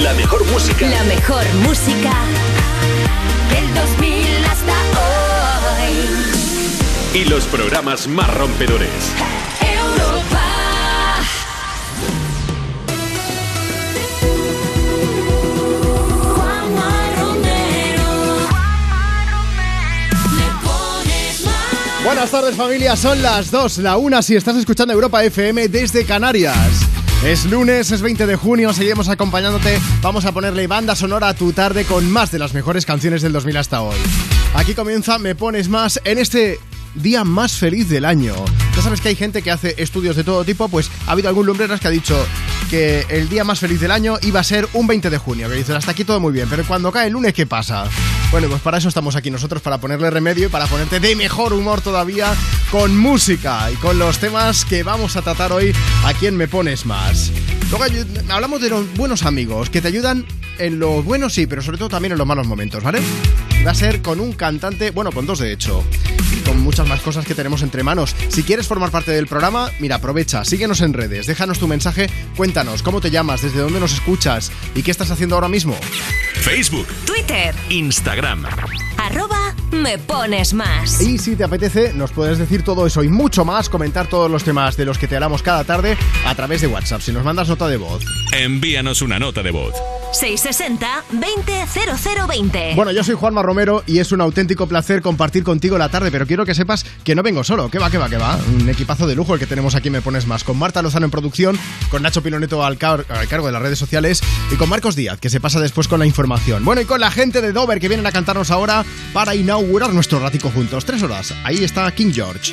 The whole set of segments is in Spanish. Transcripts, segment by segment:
La mejor música. La mejor música del 2000 hasta hoy. Y los programas más rompedores. Europa. Juanma Romero. Me pones. Buenas tardes familia, son las 2, la 1 si estás escuchando Europa FM desde Canarias. Es lunes, es 20 de junio, seguimos acompañándote. Vamos a ponerle banda sonora a tu tarde con más de las mejores canciones del 2000 hasta hoy. Aquí comienza Me Pones Más en este día más feliz del año. Ya sabes que hay gente que hace estudios de todo tipo, pues ha habido algún lumbreras que ha dicho que el día más feliz del año iba a ser un 20 de junio. Que dicen, hasta aquí todo muy bien, pero cuando cae el lunes, ¿qué pasa? Bueno, pues para eso estamos aquí nosotros, para ponerle remedio y para ponerte de mejor humor todavía con música y con los temas que vamos a tratar hoy a quién me pones más. Luego hablamos de los buenos amigos que te ayudan en lo bueno, sí, pero sobre todo también en los malos momentos, ¿vale? Va a ser con un cantante, bueno, con dos de hecho, y con muchas más cosas que tenemos entre manos. Si quieres formar parte del programa, mira, aprovecha, síguenos en redes, déjanos tu mensaje, cuéntanos cómo te llamas, desde dónde nos escuchas y qué estás haciendo ahora mismo. Facebook, Twitter. Instagram. Arroba me pones más. Y si te apetece, nos puedes decir todo eso y mucho más, comentar todos los temas de los que te hablamos cada tarde a través de WhatsApp. Si nos mandas nota de voz. Envíanos una nota de voz. 660 200020. Bueno, yo soy Juanma Romero y es un auténtico placer compartir contigo la tarde, pero quiero que sepas que no vengo solo. Que va, que va, que va. Un equipazo de lujo el que tenemos aquí, me pones más. Con Marta Lozano en producción, con Nacho Piloneto al, car- al cargo de las redes sociales y con Marcos Díaz, que se pasa después con la información. Bueno, y con la gente de Dover que vienen a cantarnos ahora para inaugurar nuestro ratico juntos. Tres horas. Ahí está King George.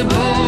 impossible.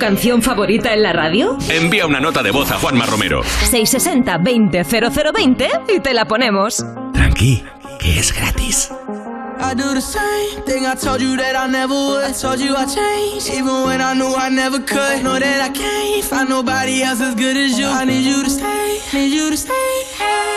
Canción favorita en la radio? Envía una nota de voz a Juanma Romero. 660-200020 y te la ponemos. Tranqui, que es gratis. I do the same thing I told you that I never would. I told you I changed, even when I knew I never could. Know that I can't find nobody else as good as you. I need you to stay, need you to stay. I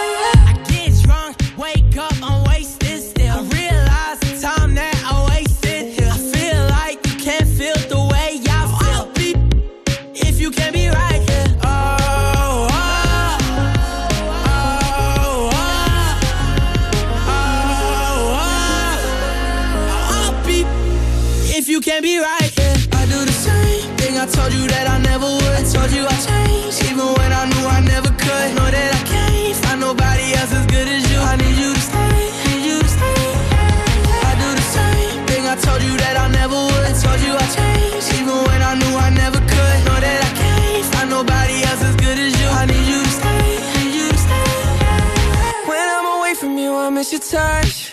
miss your touch.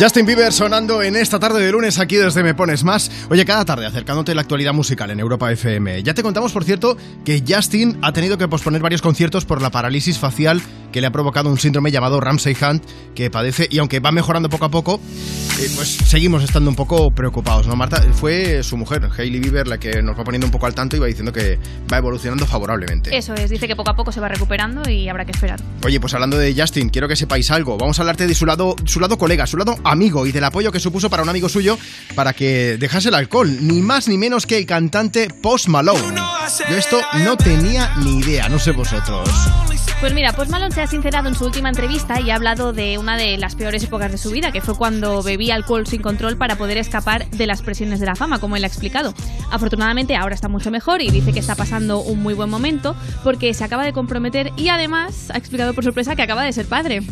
Justin Bieber sonando en esta tarde de lunes aquí desde Me Pones Más. Oye, cada tarde acercándote la actualidad musical en Europa FM. Ya te contamos, por cierto, que Justin ha tenido que posponer varios conciertos por la parálisis facial que le ha provocado un síndrome llamado Ramsay Hunt que padece y aunque va mejorando poco a poco, eh, pues seguimos estando un poco preocupados, ¿no, Marta? Fue su mujer, Hailey Bieber, la que nos va poniendo un poco al tanto y va diciendo que va evolucionando favorablemente. Eso es, dice que poco a poco se va recuperando y habrá que esperar. Oye, pues hablando de Justin, quiero que sepáis algo. Vamos a hablarte de su lado, su lado colega, su lado amigo y del apoyo que supuso para un amigo suyo para que dejase el alcohol. Ni más ni menos que el cantante Post Malone. Yo esto no tenía ni idea, no sé vosotros. Pues mira, Post Malone se ha sincerado en su última entrevista y ha hablado de una de las peores épocas de su vida, que fue cuando bebía alcohol sin control para poder escapar de las presiones de la fama, como él ha explicado. Afortunadamente ahora está mucho mejor y dice que está pasando un muy buen momento porque se acaba de comprometer y además ha explicado por sorpresa que acaba de ser padre.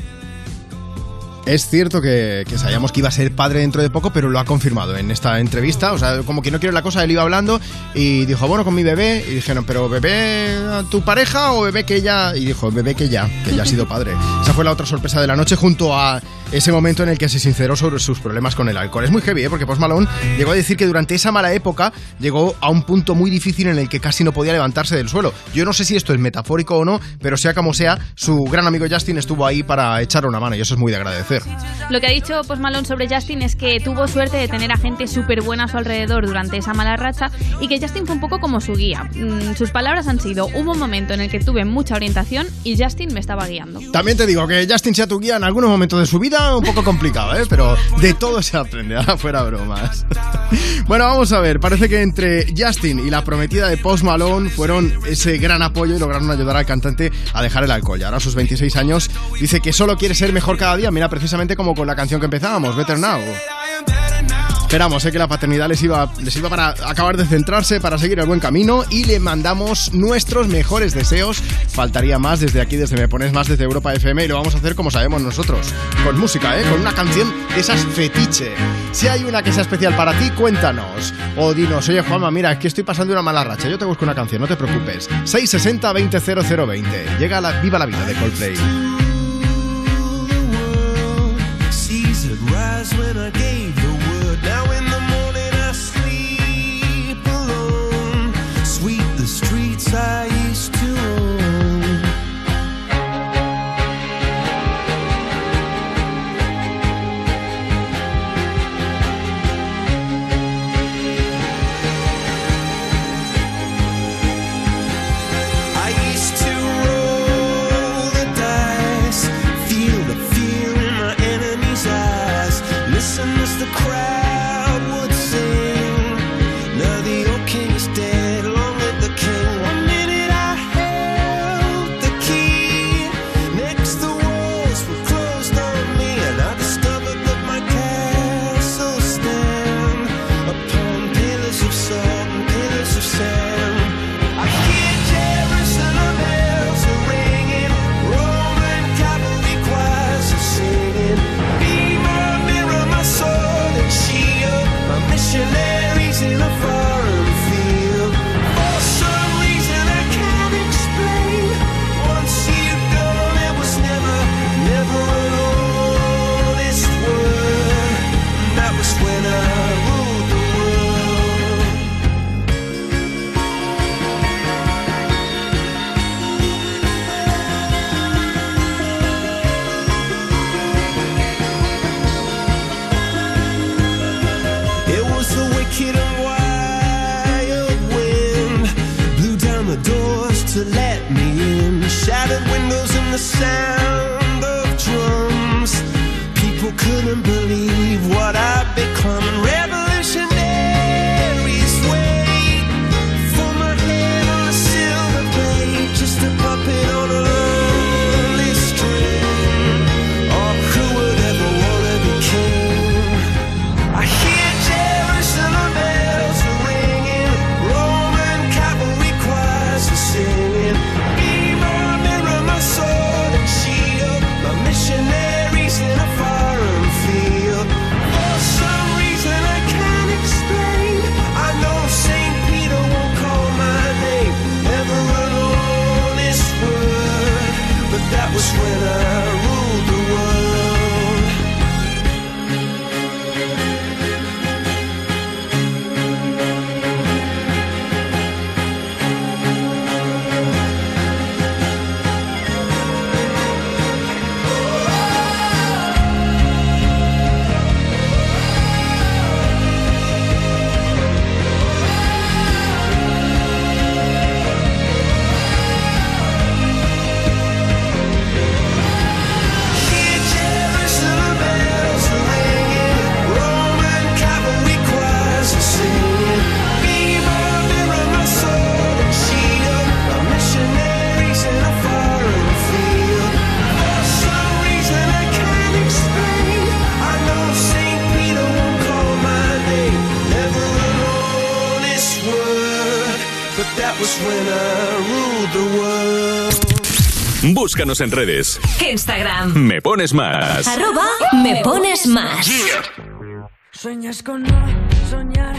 Es cierto que, sabíamos que iba a ser padre dentro de poco, pero lo ha confirmado en esta entrevista. O sea, como que no quiero la cosa, él iba hablando y dijo, bueno, con mi bebé. Y dijeron, pero bebé a tu pareja o bebé que ya. Y dijo, bebé que ya, que ya ha sido padre. Esa fue la otra sorpresa de la noche junto a ese momento en el que se sinceró sobre sus problemas con el alcohol. Es muy heavy, ¿eh? porque Post Malone llegó a decir que durante esa mala época llegó a un punto muy difícil en el que casi no podía levantarse del suelo. Yo no sé si esto es metafórico o no, pero sea como sea, su gran amigo Justin estuvo ahí para echarle una mano y eso es muy de agradecer. Lo que ha dicho Post Malone sobre Justin es que tuvo suerte de tener a gente súper buena a su alrededor durante esa mala racha y que Justin fue un poco como su guía. Mm, sus palabras han sido, hubo un momento en el que tuve mucha orientación y Justin me estaba guiando. También te digo que Justin sea tu guía en algunos momentos de su vida, un poco complicado, ¿eh? Pero de todo se aprende, ahora fuera bromas. Bueno, vamos a ver, parece que entre Justin y la prometida de Post Malone fueron ese gran apoyo y lograron ayudar al cantante a dejar el alcohol. Y ahora a sus 26 años dice que solo quiere ser mejor cada día, mira, precisamente como con la canción que empezábamos, Better Now. Esperamos eh, que la paternidad les iba, les sirva para acabar de centrarse, para seguir el buen camino y le mandamos nuestros mejores deseos. Faltaría más desde aquí, desde Me Pones Más, desde Europa FM y lo vamos a hacer como sabemos nosotros, con música, ¿eh? con una canción de esas fetiche. Si hay una que sea especial para ti, cuéntanos. O dinos, oye Juanma, mira, es que estoy pasando una mala racha, yo te busco una canción, no te preocupes. 660 200020. Llega la Viva la Vida de Coldplay. Búscanos en redes. Instagram. Me pones más. Arroba me pones más. Sueñas con no soñar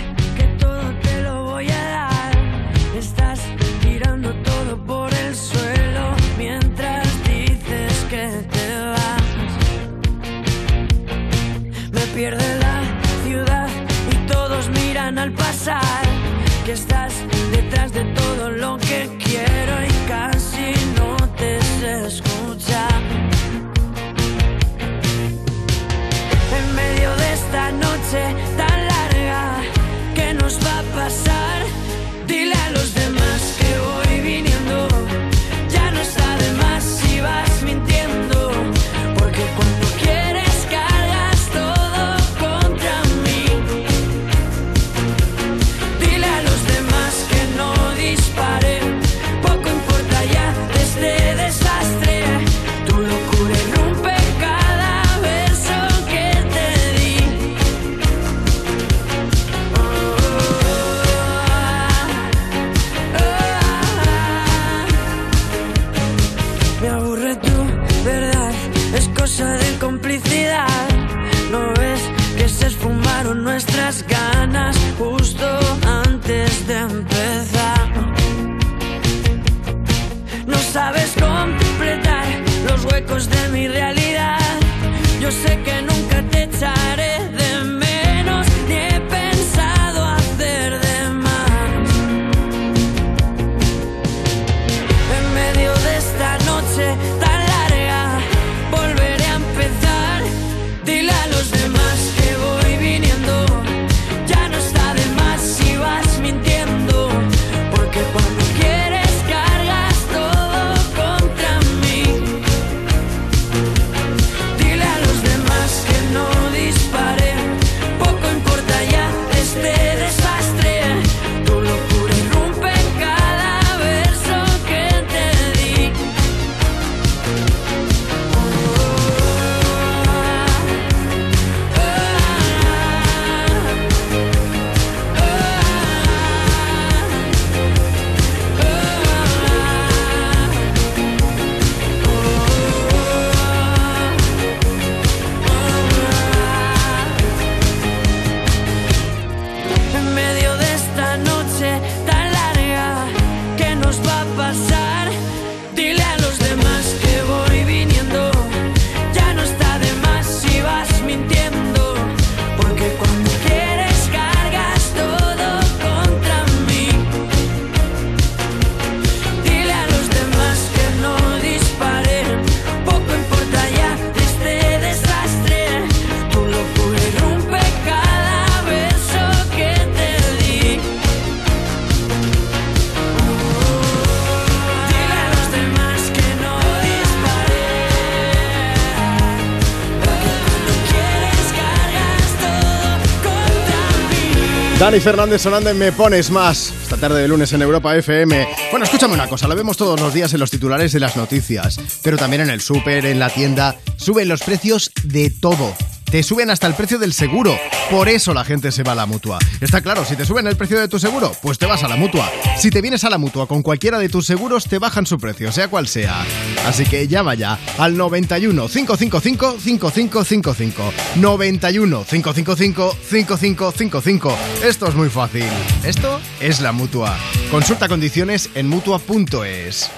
Dani Fernández sonando en Me Pones Más. Esta tarde de lunes en Europa FM. Bueno, escúchame una cosa, lo vemos todos los días en los titulares de las noticias, pero también en el súper, en la tienda. Suben los precios de todo. Te suben hasta el precio del seguro. Por eso la gente se va a la mutua. Está claro, si te suben el precio de tu seguro, pues te vas a la mutua. Si te vienes a la mutua con cualquiera de tus seguros, te bajan su precio, sea cual sea. Así que llama ya al 91 555 5555. 91 555 5555. Esto es muy fácil. Esto es la mutua. Consulta condiciones en mutua.es.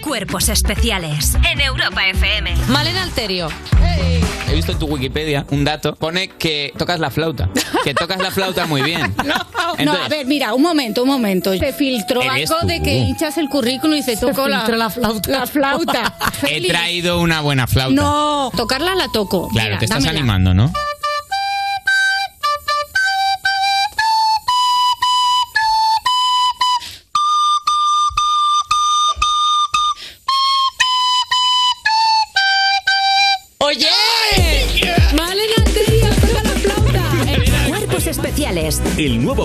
Cuerpos especiales en Europa FM. Malena Alterio. He visto en tu Wikipedia un dato. Pone que tocas la flauta. Que tocas la flauta muy bien. No, Entonces- a ver, mira, un momento, un momento. Se filtró algo tú. de que hinchas el currículum y se tocó la, flauta. La flauta. He traído una buena flauta. No, tocarla la toco. Claro, Mira, te estás dámela. animando, ¿no?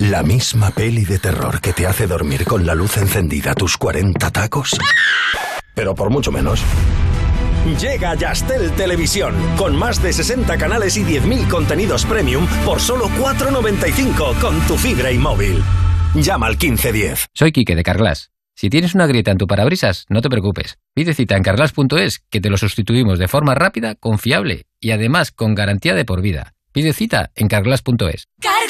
La misma peli de terror que te hace dormir con la luz encendida tus 40 tacos. Pero por mucho menos. Llega Yastel Televisión, con más de 60 canales y 10.000 contenidos premium por solo 4,95 con tu fibra y móvil. Llama al 1510. Soy Quique de Carglass. Si tienes una grieta en tu parabrisas, no te preocupes. Pide cita en carglass.es que te lo sustituimos de forma rápida, confiable y además con garantía de por vida. Pide cita en carglass.es. Carglass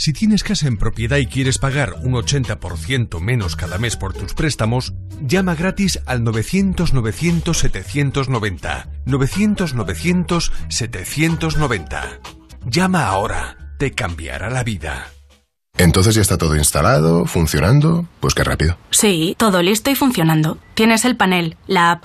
Si tienes casa en propiedad y quieres pagar un 80% menos cada mes por tus préstamos, llama gratis al 900-900-790. 900-900-790. Llama ahora. Te cambiará la vida. Entonces ya está todo instalado, funcionando. Pues qué rápido. Sí, todo listo y funcionando. Tienes el panel, la app,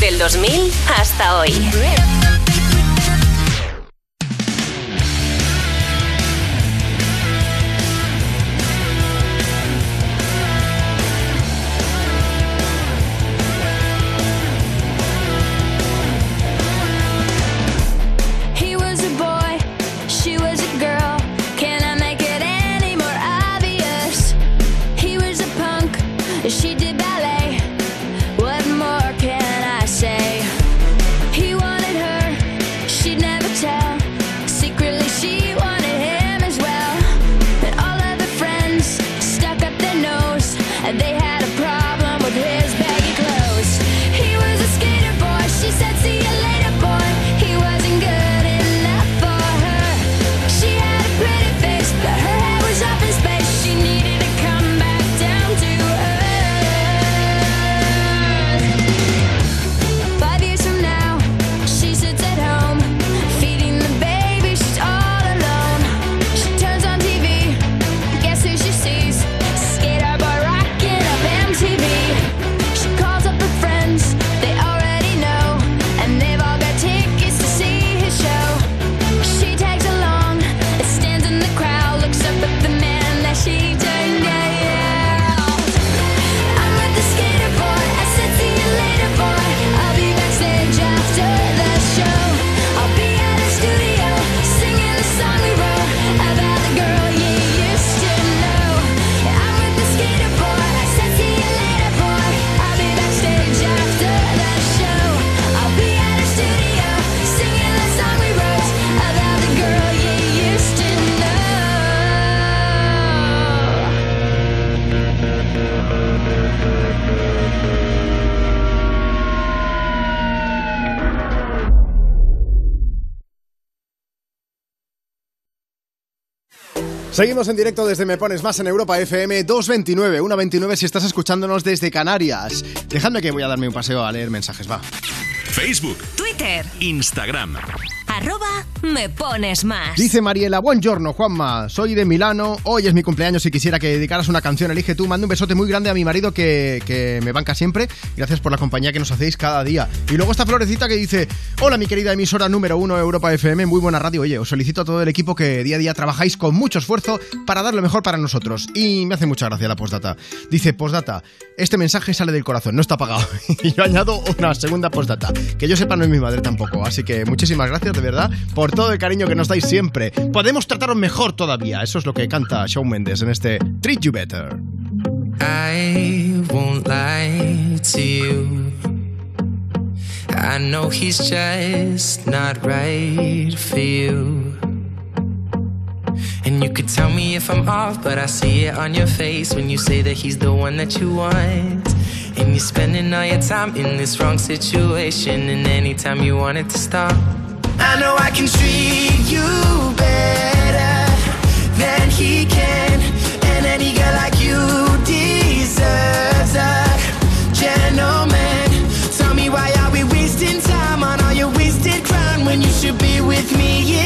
Del 2000 hasta hoy. Seguimos en directo desde Me Pones Más en Europa FM 229, 129 si estás escuchándonos desde Canarias. Dejadme que voy a darme un paseo a leer mensajes, va. Facebook, Twitter, Instagram. arroba me pones más. Dice Mariela, buongiorno Juanma, soy de Milano, hoy es mi cumpleaños y quisiera que dedicaras una canción, elige tú, mando un besote muy grande a mi marido que, que me banca siempre, gracias por la compañía que nos hacéis cada día. Y luego esta florecita que dice, hola mi querida emisora número uno Europa FM, muy buena radio, oye, os solicito a todo el equipo que día a día trabajáis con mucho esfuerzo para dar lo mejor para nosotros. Y me hace mucha gracia la postdata. Dice, postdata, este mensaje sale del corazón, no está pagado. y yo añado una segunda postdata, que yo sepa no es mi madre tampoco, así que muchísimas gracias de verdad por todo el cariño que nos dais siempre. Podemos trataros mejor todavía, eso es lo que canta Shawn Mendes en este Treat You Better. I won't lie to you. I know he's just not right for you. And you could tell me if I'm off, but I see it on your face when you say that he's the one that you want. And you're spending all your time in this wrong situation, and anytime you want it to stop. I know I can treat you better than he can, and any girl like you deserves a gentleman. Tell me why are we wasting time on all your wasted when you should be with me instead?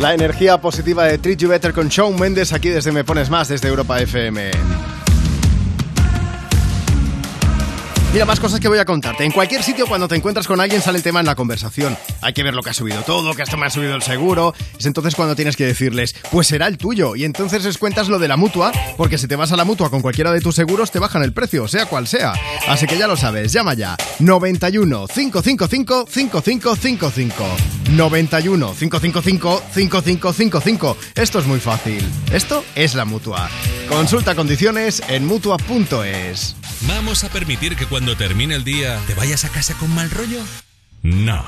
La energía positiva de Treat You Better con Shawn Mendes aquí desde Me Pones Más, desde Europa FM. Mira, más cosas que voy a contarte. En cualquier sitio, cuando te encuentras con alguien, sale el tema en la conversación. Hay que ver lo que ha subido todo, que esto me ha subido el seguro. Es entonces cuando tienes que decirles, pues será el tuyo. Y entonces les cuentas lo de la mutua, porque si te vas a la mutua con cualquiera de tus seguros, te bajan el precio, sea cual sea. Así que ya lo sabes, llama ya. 91 555 5555. 91 555 5555. Esto es muy fácil. Esto es la mutua. Consulta condiciones en mutua.es. ¿Vamos a permitir que cuando termine el día te vayas a casa con mal rollo? No.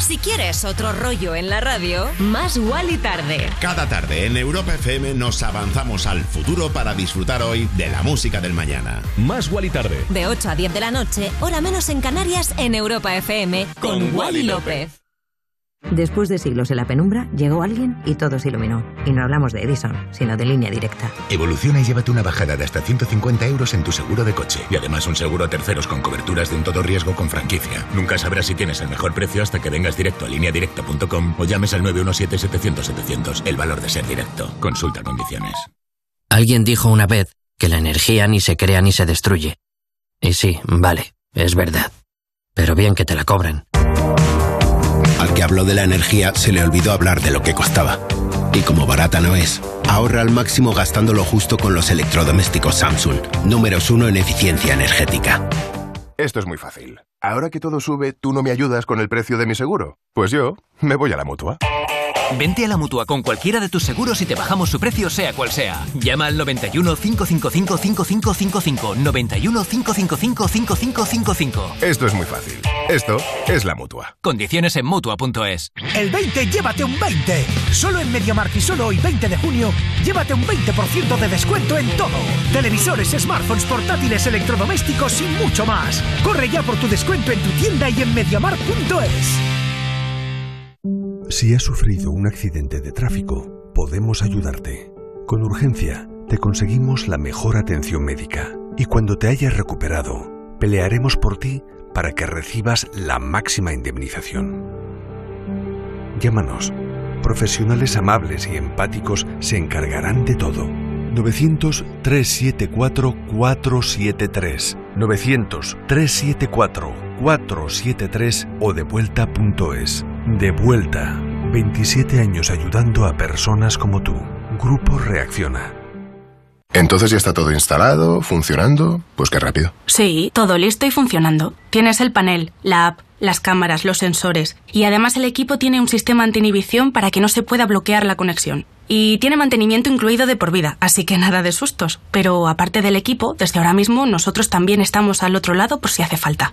Si quieres otro rollo en la radio, más igual y tarde. Cada tarde en Europa FM nos avanzamos al futuro para disfrutar hoy de la música del mañana. Más y tarde. De 8 a 10 de la noche, hora menos en Canarias, en Europa FM, con, Wally López. Después de siglos en la penumbra, llegó alguien y todo se iluminó. Y no hablamos de Edison, sino de línea directa. Evoluciona y llévate una bajada de hasta 150 euros en tu seguro de coche. Y además un seguro a terceros con coberturas de un todo riesgo con franquicia. Nunca sabrás si tienes el mejor precio hasta que vengas directo a lineadirecta.com o llames al 917-700-700. El valor de ser directo. Consulta condiciones. Alguien dijo una vez que la energía ni se crea ni se destruye. Y sí, vale, es verdad. Pero bien que te la cobran. Al que habló de la energía se le olvidó hablar de lo que costaba. Y como barata no es, ahorra al máximo gastándolo justo con los electrodomésticos Samsung, números uno en eficiencia energética. Esto es muy fácil. Ahora que todo sube, ¿tú no me ayudas con el precio de mi seguro? Pues yo me voy a la mutua. Vente a la mutua con cualquiera de tus seguros y te bajamos su precio, sea cual sea. Llama al 91 555 5555. 91 555 5555. Esto es muy fácil. Esto es la mutua. Condiciones en mutua.es. El 20, llévate un 20. Solo en MediaMarkt y solo hoy, 20 de junio, llévate un 20% de descuento en todo. Televisores, smartphones, portátiles, electrodomésticos y mucho más. Corre ya por tu descuento en tu tienda y en MediaMarkt.es. Si has sufrido un accidente de tráfico, podemos ayudarte. Con urgencia, te conseguimos la mejor atención médica y cuando te hayas recuperado, pelearemos por ti para que recibas la máxima indemnización. Llámanos. Profesionales amables y empáticos se encargarán de todo. 900-374-473. 900-374-473 o devuelta.es. De vuelta. 27 años ayudando a personas como tú. Grupo Reacciona. Entonces ya está todo instalado, funcionando. Pues qué rápido. Sí, todo listo y funcionando. Tienes el panel, la app, las cámaras, los sensores y además el equipo tiene un sistema anti-inhibición para que no se pueda bloquear la conexión. Y tiene mantenimiento incluido de por vida, así que nada de sustos. Pero aparte del equipo, desde ahora mismo nosotros también estamos al otro lado por si hace falta.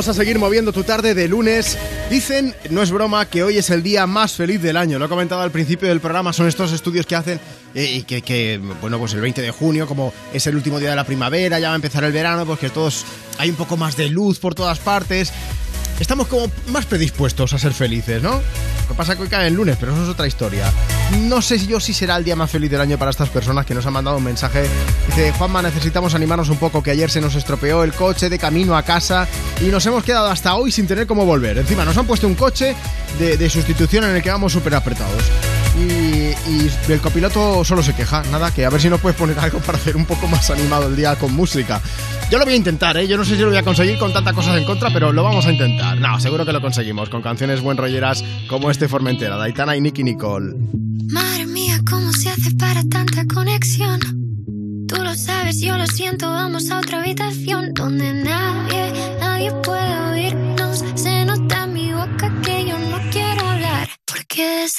Vamos a seguir moviendo tu tarde de lunes. Dicen, no es broma, que hoy es el día más feliz del año. Lo he comentado al principio del programa, son estos estudios que hacen eh, y que, que, bueno, pues el 20 de junio, como es el último día de la primavera, ya va a empezar el verano, pues que todos hay un poco más de luz por todas partes. Estamos como más predispuestos a ser felices, ¿no? Lo que pasa que hoy cae el lunes, pero eso es otra historia. No sé yo si será el día más feliz del año para estas personas que nos han mandado un mensaje. Dice, Juanma, necesitamos animarnos un poco, que ayer se nos estropeó el coche de camino a casa y nos hemos quedado hasta hoy sin tener cómo volver. Encima nos han puesto un coche de, de sustitución en el que vamos súper apretados. Y, y, el copiloto solo se queja, nada, que a ver si nos puedes poner algo para hacer un poco más animado el día con música. Yo lo voy a intentar, ¿eh? yo no sé si lo voy a conseguir con tantas cosas en contra, pero lo vamos a intentar. No, seguro que lo conseguimos con canciones buen rolleras como este Formentera, Daitana y Nicky Nicole. Madre mía, ¿cómo se hace para tanta conexión? Tú lo sabes, yo lo siento, vamos a otra habitación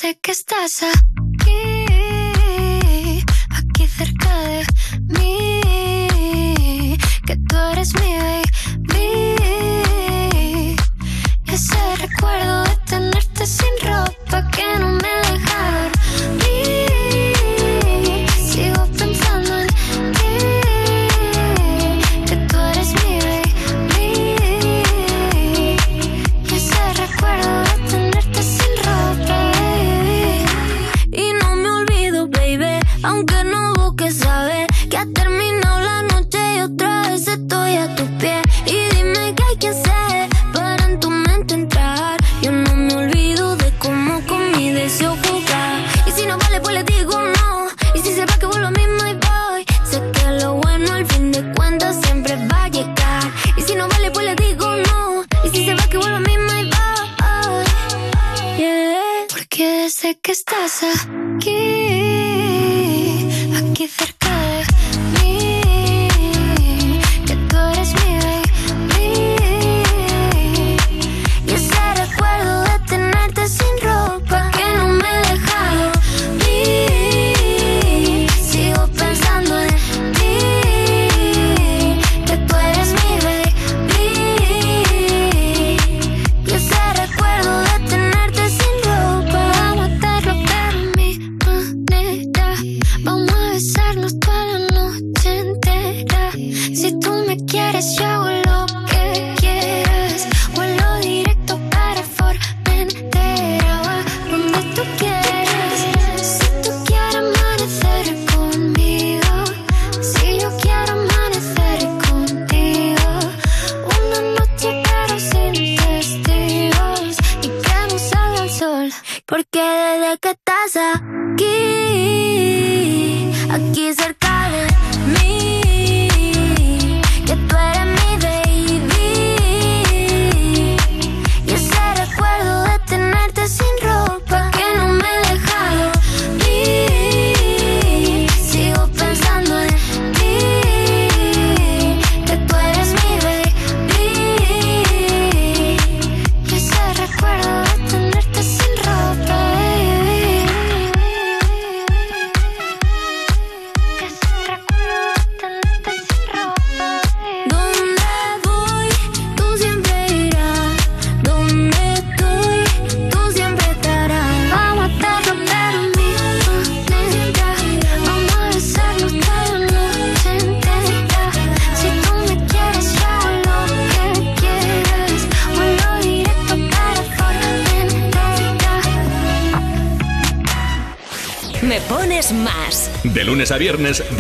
Sé que estás aquí, aquí cerca.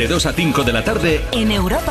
de 2 a 5 de la tarde en Europa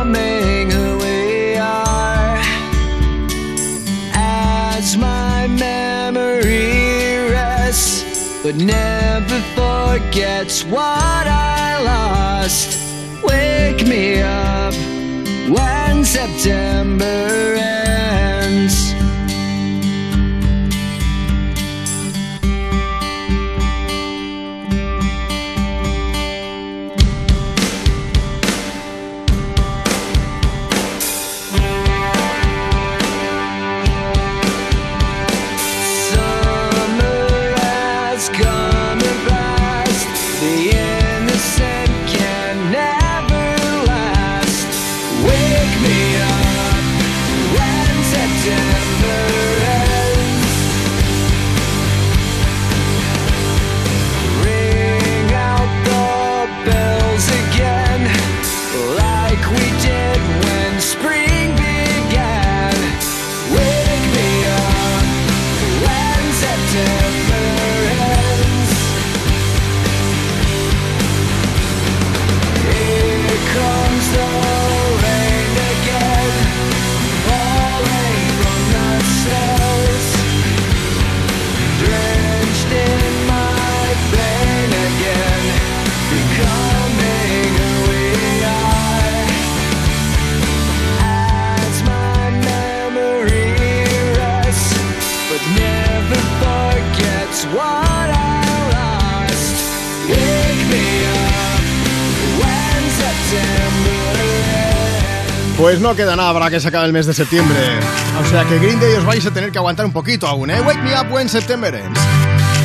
gets what I lost. Wake me up when September ends. Pues no queda nada para que se acabe el mes de septiembre. O sea que Green Day os vais a tener que aguantar un poquito aún, ¿eh? Wake me up when September.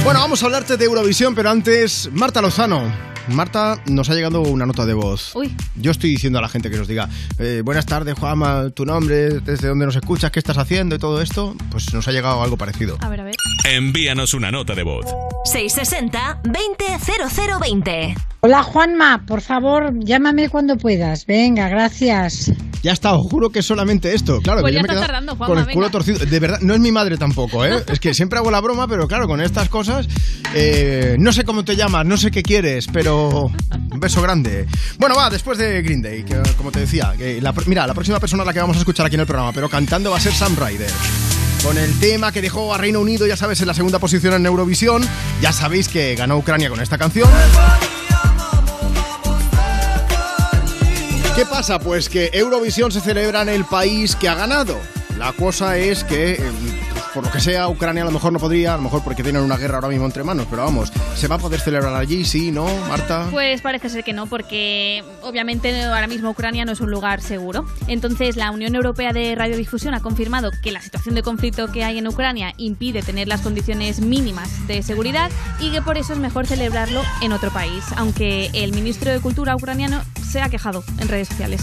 Bueno, vamos a hablarte de Eurovisión, pero antes, Marta Lozano. Marta, nos ha llegado una nota de voz. Uy. Yo estoy diciendo a la gente que nos diga, eh, buenas tardes, Juanma, tu nombre, desde dónde nos escuchas, qué estás haciendo y todo esto. Pues nos ha llegado algo parecido. A ver, a ver. Envíanos una nota de voz. 660-200020. Hola Juanma, por favor, llámame cuando puedas. Venga, gracias. Ya está, os juro que es solamente esto. Claro, Pues que ya yo me está tardando, Juanma, con el culo venga. torcido. De verdad, no es mi madre tampoco, ¿eh? Es que siempre hago la broma, pero claro, con estas cosas, eh, no sé cómo te llamas, no sé qué quieres, pero un beso grande. Bueno, va, después de Green Day, como te decía, mira, la próxima persona a la que vamos a escuchar aquí en el programa, pero cantando va a ser Sam Ryder. Con el tema que dejó a Reino Unido, ya sabes, en la segunda posición en Eurovisión. Ya sabéis que ganó Ucrania con esta canción. ¿Qué pasa? Pues que Eurovisión se celebra en el país que ha ganado. La cosa es que, pues, por lo que sea, Ucrania a lo mejor no podría, a lo mejor porque tienen una guerra ahora mismo entre manos, pero vamos, ¿se va a poder celebrar allí? Sí, ¿no, Marta? Pues parece ser que no, porque obviamente ahora mismo Ucrania no es un lugar seguro. Entonces, la Unión Europea de Radiodifusión ha confirmado que la situación de conflicto que hay en Ucrania impide tener las condiciones mínimas de seguridad y que por eso es mejor celebrarlo en otro país, aunque el ministro de Cultura ucraniano se ha quejado en redes sociales.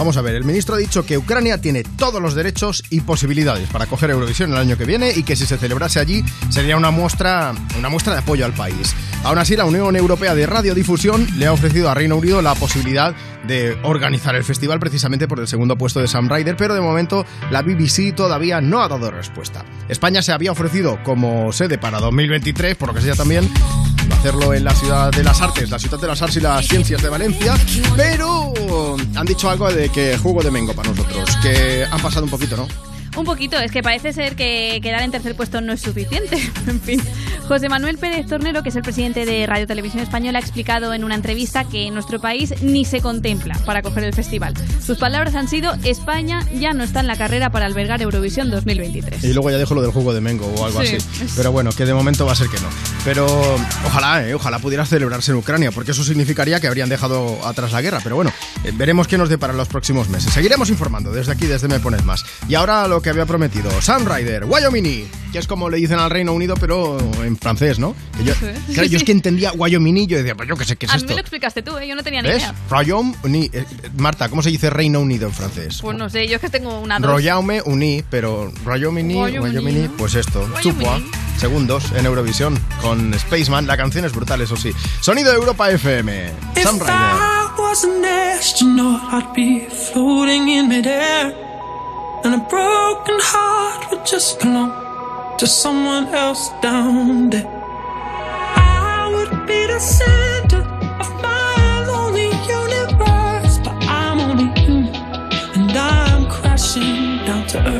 Vamos a ver, el ministro ha dicho que Ucrania tiene todos los derechos y posibilidades para coger Eurovisión el año que viene y que si se celebrase allí sería una muestra, una muestra de apoyo al país. Aún así, la Unión Europea de Radiodifusión le ha ofrecido a Reino Unido la posibilidad de organizar el festival precisamente por el segundo puesto de Sam Ryder, pero de momento la BBC todavía no ha dado respuesta. España se había ofrecido como sede para 2023, por lo que sea también, hacerlo en la ciudad de las artes, la ciudad de las artes y las ciencias de Valencia, pero han dicho algo de que jugo de mengo para nosotros, que han pasado un poquito, ¿no? Un poquito, es que parece ser que quedar en tercer puesto no es suficiente. en fin, José Manuel Pérez Tornero, que es el presidente de Radio Televisión Española, ha explicado en una entrevista que en nuestro país ni se contempla para coger el festival. Sus palabras han sido: España ya no está en la carrera para albergar Eurovisión 2023. Y luego ya dejo lo del jugo de mengo o algo Sí. así. Pero bueno, que de momento va a ser que no. Pero ojalá, eh, ojalá pudiera celebrarse en Ucrania, porque eso significaría que habrían dejado atrás la guerra. Pero bueno, eh, veremos qué nos depara en los próximos meses. Seguiremos informando desde aquí, desde Me Pones Más. Y ahora lo que había prometido, Sam Ryder, Wyoming, que es como le dicen al Reino Unido, pero en francés, ¿no? Que yo, Sí. claro, Sí, yo es sí. que entendía Wyoming y yo decía, pues yo qué sé qué es a mí esto. me lo explicaste tú, ¿eh? yo no tenía ni ¿Ves? idea. Royaume Uni. eh, Marta, ¿cómo se dice Reino Unido en francés? Pues no sé, yo es que tengo una dos. Royaume Uni, pero Royaume-Uni, Royaume-Uni, Royaume-Uni, ¿no? pues esto. Chupua, segundos en Eurovisión con Spaceman. La canción es brutal, eso sí. Sonido de Europa FM. Sam And a broken heart would just belong to someone else down there. I would be the center of my lonely universe. But I'm only human, and I'm crashing down to earth.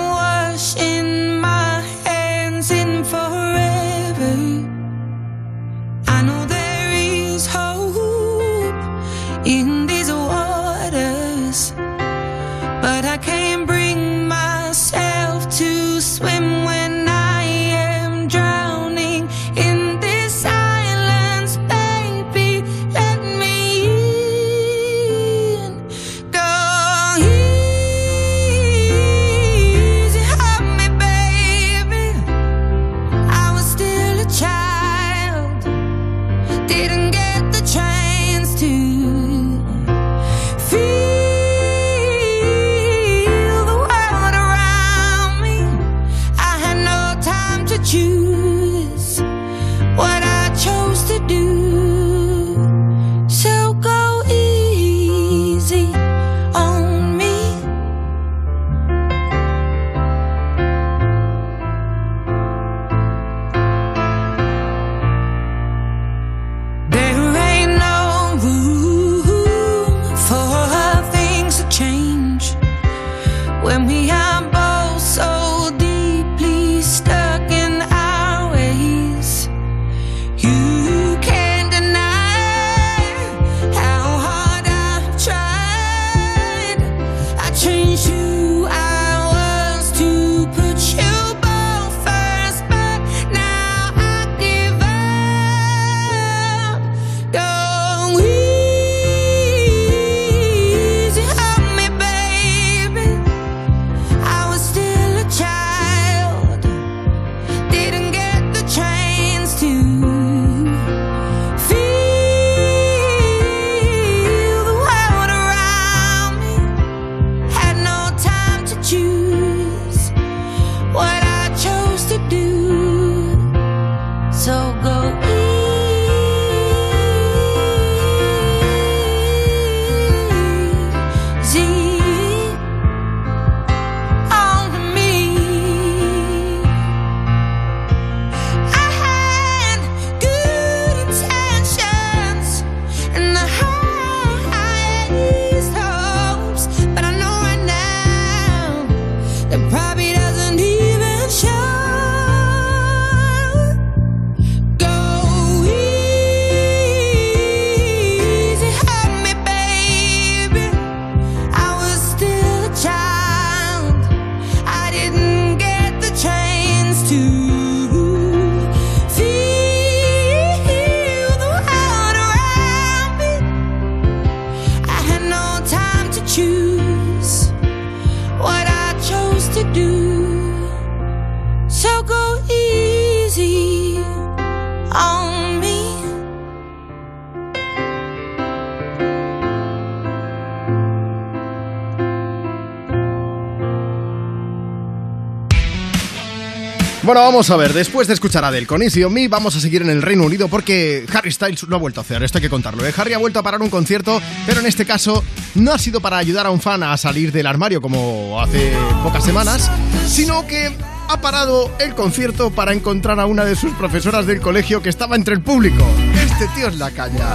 vamos a ver, después de escuchar a Adele con Easy on Me, vamos a seguir en el Reino Unido porque Harry Styles lo ha vuelto a hacer, esto hay que contarlo. ¿eh? Harry ha vuelto a parar un concierto, pero en este caso no ha sido para ayudar a un fan a salir del armario como hace pocas semanas, sino que ha parado el concierto para encontrar a una de sus profesoras del colegio que estaba entre el público. Este tío es la caña.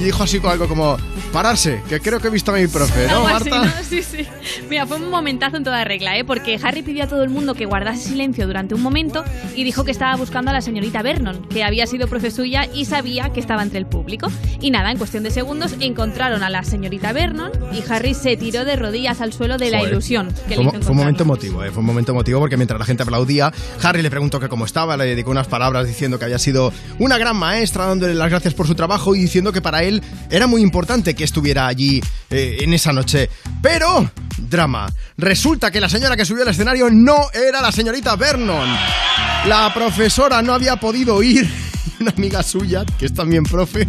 Y dijo así con algo como, pararse, que creo que he visto a mi profe, ¿no, así, Marta? ¿no? Sí, sí. Mira, fue un momentazo en toda regla, ¿eh? Porque Harry pidió a todo el mundo que guardase silencio durante un momento y dijo que estaba buscando a la señorita Vernon, que había sido profe suya y sabía que estaba entre el público. Y nada, en cuestión de segundos encontraron a la señorita Vernon y Harry se tiró de rodillas al suelo de la Joder. ilusión que Fue, le hizo fue un momento emotivo, ¿eh? fue un momento emotivo porque mientras la gente aplaudía, Harry le preguntó que cómo estaba, le dedicó unas palabras diciendo que había sido una gran maestra, dándole las gracias por su trabajo y diciendo que para él era muy importante que estuviera allí eh, en esa noche. Pero, drama, resulta que la señora que subió al escenario no era la señorita Vernon. La profesora no había podido ir una amiga suya, que es también profe,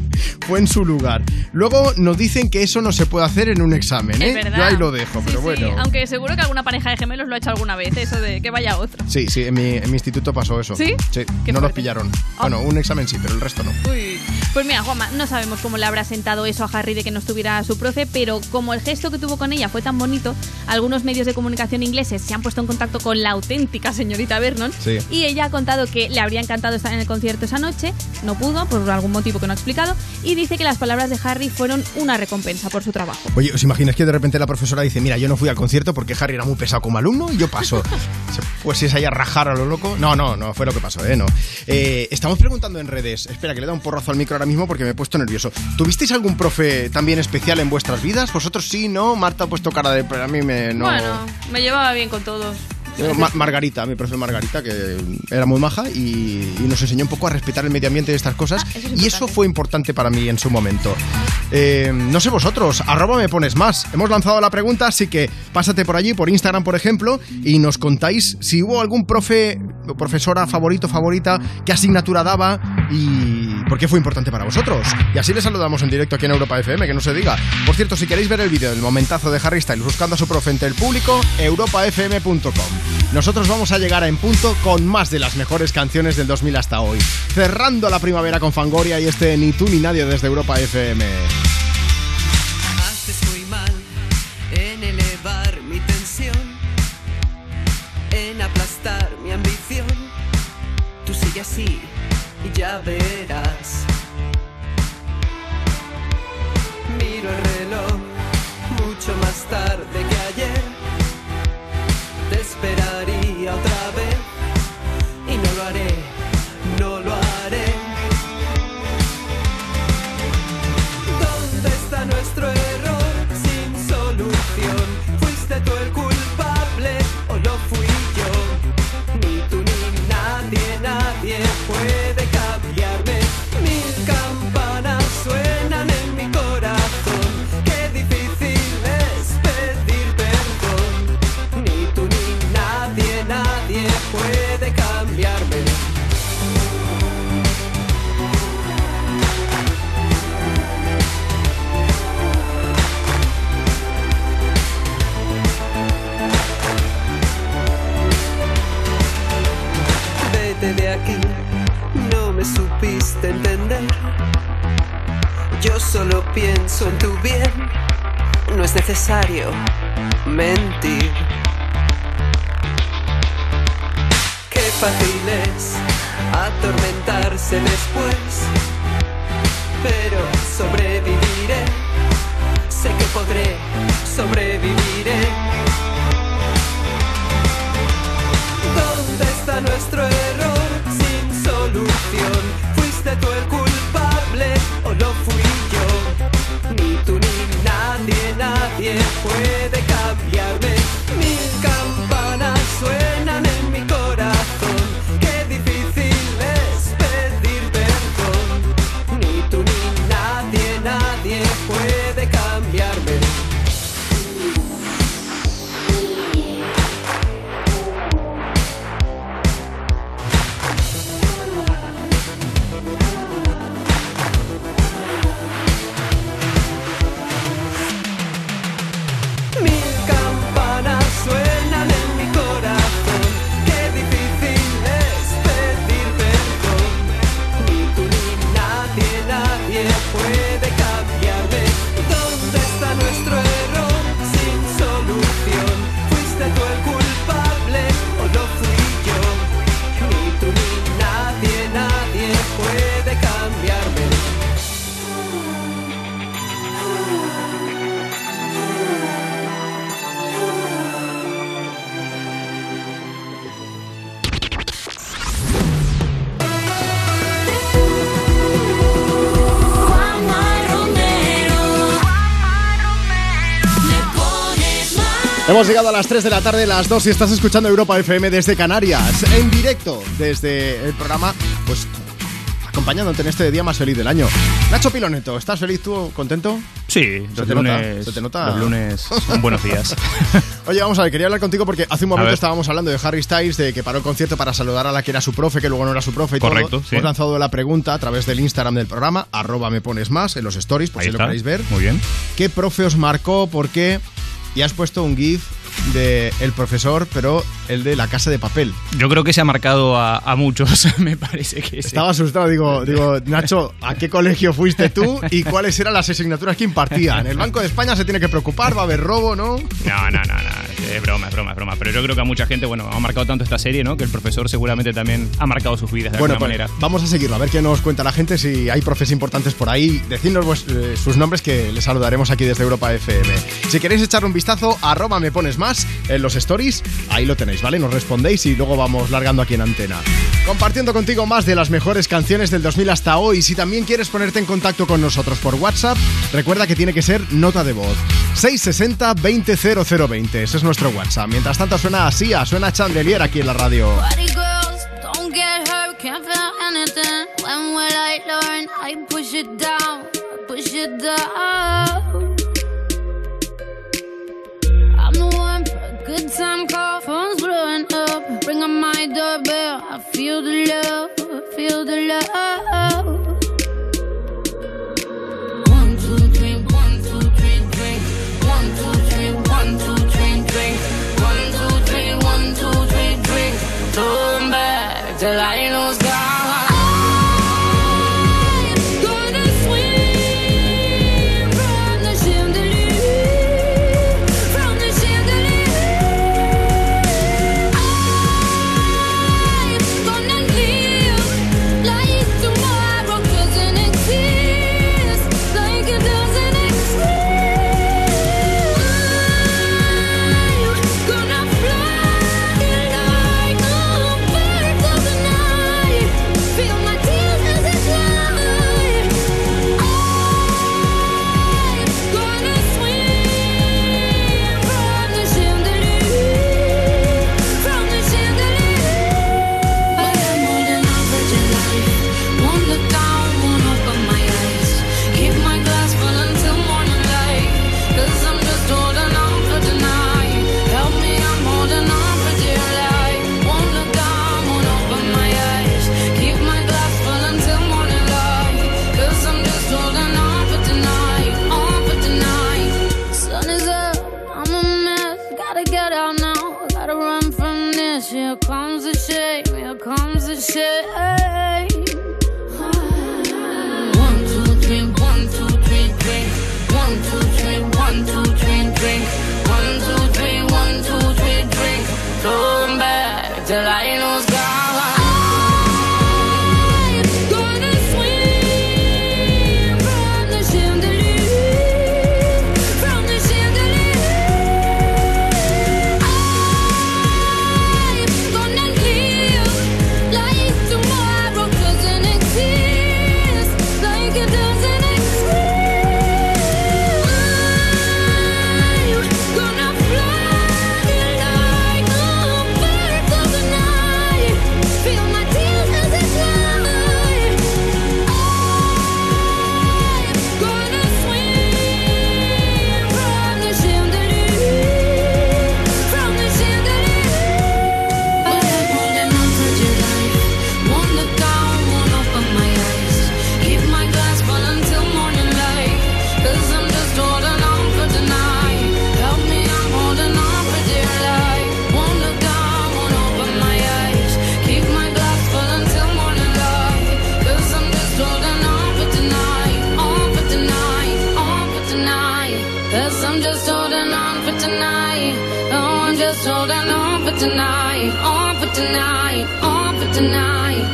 fue en su lugar. Luego nos dicen que eso no se puede hacer en un examen, ¿eh? Yo ahí lo dejo, pero Sí, bueno. aunque seguro que alguna pareja de gemelos lo ha hecho alguna vez, eso de que vaya otro. Sí, sí, en mi, en mi instituto pasó eso. ¿Sí? Sí, Qué no nos fuerte. pillaron. Ah. Bueno, un examen sí, pero el resto no. Uy. Pues mira, Juanma, no sabemos cómo le habrá sentado eso a Harry de que no estuviera su profe, pero como el gesto que tuvo con ella fue tan bonito, algunos medios de comunicación ingleses se han puesto en contacto con la auténtica señorita Vernon Sí. y ella ha contado que le habría encantado estar en el concierto esa noche, no pudo por algún motivo que no ha explicado, y dice que las palabras de Harry fueron una recompensa por su trabajo. Oye, ¿os imagináis que de repente la profesora dice, mira, yo no fui al concierto porque Harry era muy pesado como alumno y yo paso? Pues si es ahí a rajar a lo loco. No, no, no fue lo que pasó, ¿eh? No. Eh, estamos preguntando en redes. Espera, que le da un porrazo al micro ahora mismo porque me he puesto nervioso. ¿Tuvisteis algún profe también especial en vuestras vidas? ¿Vosotros sí, no? Marta ha puesto cara de... Pero a mí me... No... Bueno, me llevaba bien con todos. Ma- Margarita, mi profe Margarita, que era muy maja y, y nos enseñó un poco a respetar el medio ambiente y estas cosas. y eso fue importante para mí en su momento. Eh, no sé vosotros, arroba me pones más. Hemos lanzado la pregunta, así que pásate por allí, por Instagram, por ejemplo, y nos contáis si hubo algún profe o profesora favorito, favorita, qué asignatura daba y por qué fue importante para vosotros. Y así les saludamos en directo aquí en Europa FM, que no se diga. Por cierto, si queréis ver el vídeo del momentazo de Harry Styles buscando a su profe entre el público, europafm.com. Nosotros vamos a llegar En Punto con más de las mejores canciones del 2000 hasta hoy. Cerrando la primavera con Fangoria y este Ni tú ni nadie desde Europa FM. Mal en elevar mi tensión, en aplastar mi ambición. Tú así y ya verás. Miro el reloj mucho más tarde que ayer. Te entender. Yo solo pienso en tu bien, no es necesario mentir. Qué fácil es atormentarse después, pero sobreviviré. Sé que podré, sobreviviré. ¿Dónde está nuestro error sin solución? ¿Fuiste tú el culpable o lo fui yo? Ni tú ni nadie, nadie puede cambiarme. Hemos llegado a las 3 de la tarde, las 2 y estás escuchando Europa FM desde Canarias, en directo desde el programa, pues acompañándote en este día más feliz del año. Nacho Piloneto, ¿estás feliz tú? ¿Contento? Sí, Se los te lunes, nota, se te nota. los lunes son buenos días. Oye, vamos a ver, quería hablar contigo porque hace un momento estábamos hablando de Harry Styles, de que paró el concierto para saludar a la que era su profe, que luego no era su profe y Correcto, todo. sí. Hemos lanzado la pregunta a través del Instagram del programa, arroba me pones más, en los stories, por Ahí si lo queréis ver. Muy bien. ¿Qué profe os marcó? ¿Por qué? Y has puesto un GIF de el profesor, pero el de la casa de papel. Yo creo que se ha marcado a, a muchos, me parece que sí. Estaba asustado, digo, digo, Nacho, ¿a qué colegio fuiste tú y cuáles eran las asignaturas que impartían? El Banco de España se tiene que preocupar, va a haber robo, ¿no? No, no, no, no, es broma, es broma, es broma. Pero yo creo que a mucha gente, bueno, ha marcado tanto esta serie, ¿no? Que el profesor seguramente también ha marcado sus vidas de Bueno, alguna pues, manera. vamos a seguirlo, a ver qué nos cuenta la gente, si hay profes importantes por ahí. Decidnos eh, sus nombres que les saludaremos aquí desde Europa FM. Si queréis echarle un vistazo, arroba me pones más en los stories, ahí lo tenéis, ¿vale? Nos respondéis y luego vamos largando aquí en antena. Compartiendo contigo más de las mejores canciones del 2000 hasta hoy. Si también quieres ponerte en contacto con nosotros por WhatsApp, recuerda que tiene que ser nota de voz. 660 200020, ese es nuestro WhatsApp. Mientras tanto suena así, suena Chandelier aquí en la radio. Tonight, on for tonight.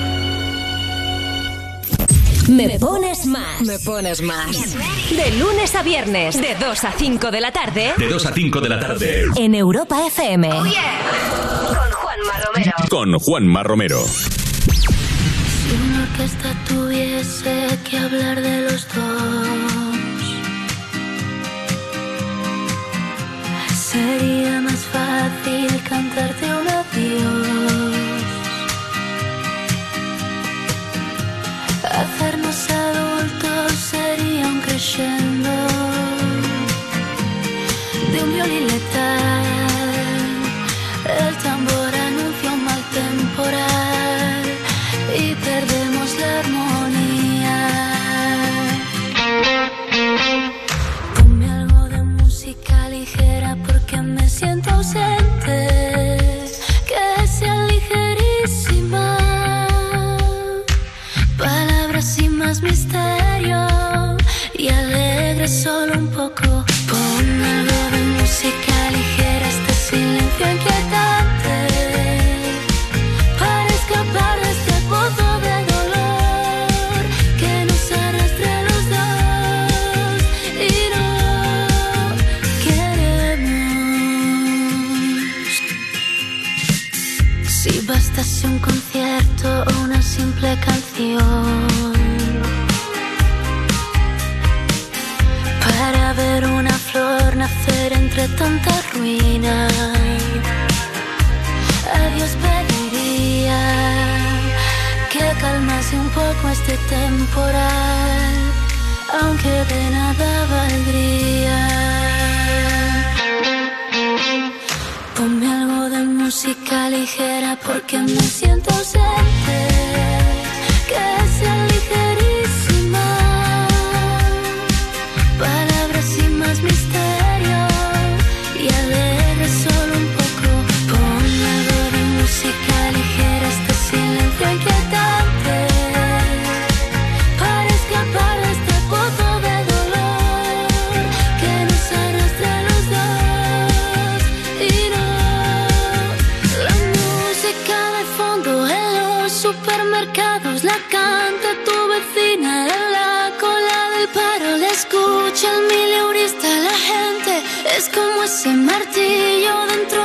Me pones más. Me pones más. De lunes a viernes, de 2 a 5 de la tarde. De 2 a 5 de la tarde. En Europa FM. Oh, Con Juanma Romero. Con Juanma Romero. Si una orquesta tuviese que hablar de los dos, sería más fácil cantarte la canta tu vecina en la cola del paro, la escucha el mileurista, la gente es como ese martillo dentro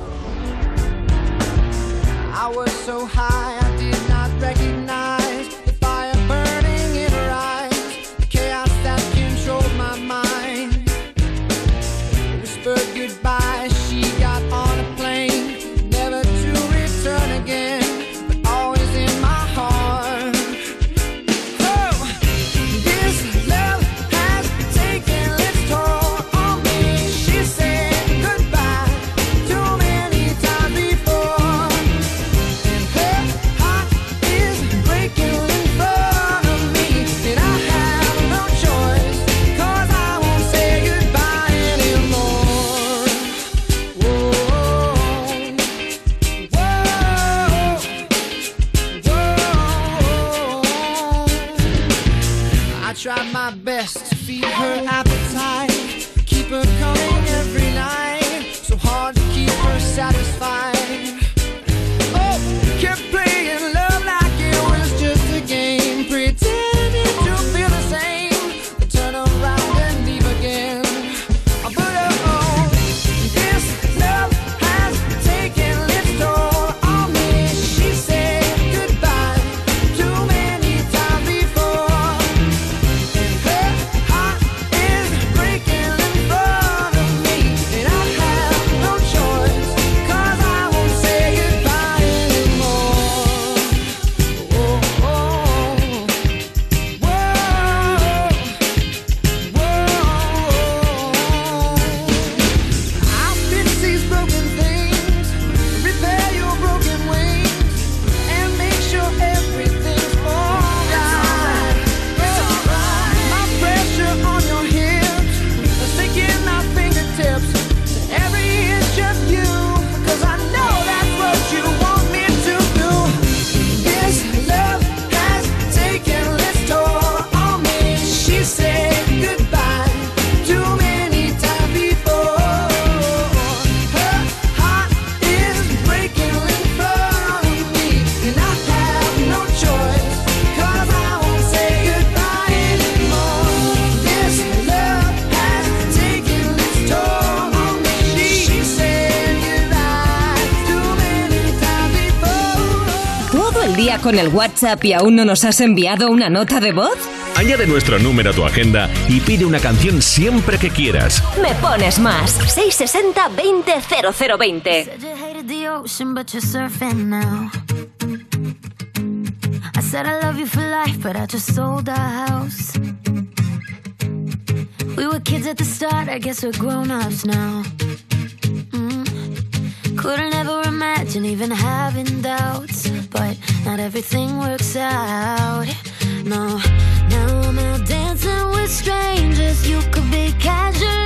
Con el WhatsApp y aún no nos has enviado una nota de voz? Añade nuestro número a tu agenda y pide una canción siempre que quieras. Me pones más. 660 20 0020. Said you hated the ocean, but you're surfing now. I said I love you for life, but I just sold our house. We were kids at the start, I guess we're grown ups now. Mm. Couldn't ever imagine even having doubts, but not everything works out. No, now I'm out dancing with strangers. You could be casually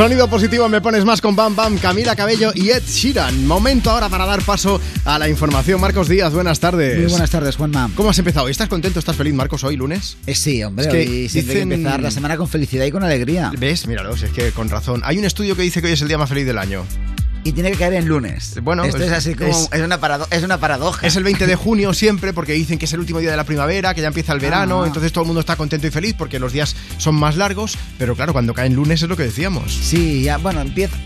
Sonido positivo, me pones más con Bam Bam, Camila Cabello y Ed Sheeran. Momento ahora para dar paso a la información. Marcos Díaz, buenas tardes. Muy buenas tardes, Juanma. ¿Cómo has empezado? ¿Estás contento? ¿Estás feliz, Marcos, hoy lunes? Eh, sí, hombre, Es que hoy siempre hay que empezar la semana con felicidad y con alegría. ¿Ves? Míralo, si es que con razón. Hay un estudio que dice que hoy es el día más feliz del año. Y tiene que caer en lunes. Bueno, Esto es- es, así como. es- Es, una es una paradoja. Es el 20 de junio siempre porque dicen que es el último día de la primavera, que ya empieza el verano, Ah. entonces todo el mundo está contento y feliz porque los días son más largos, pero claro, cuando caen lunes es lo que decíamos. Sí, ya, bueno, empieza.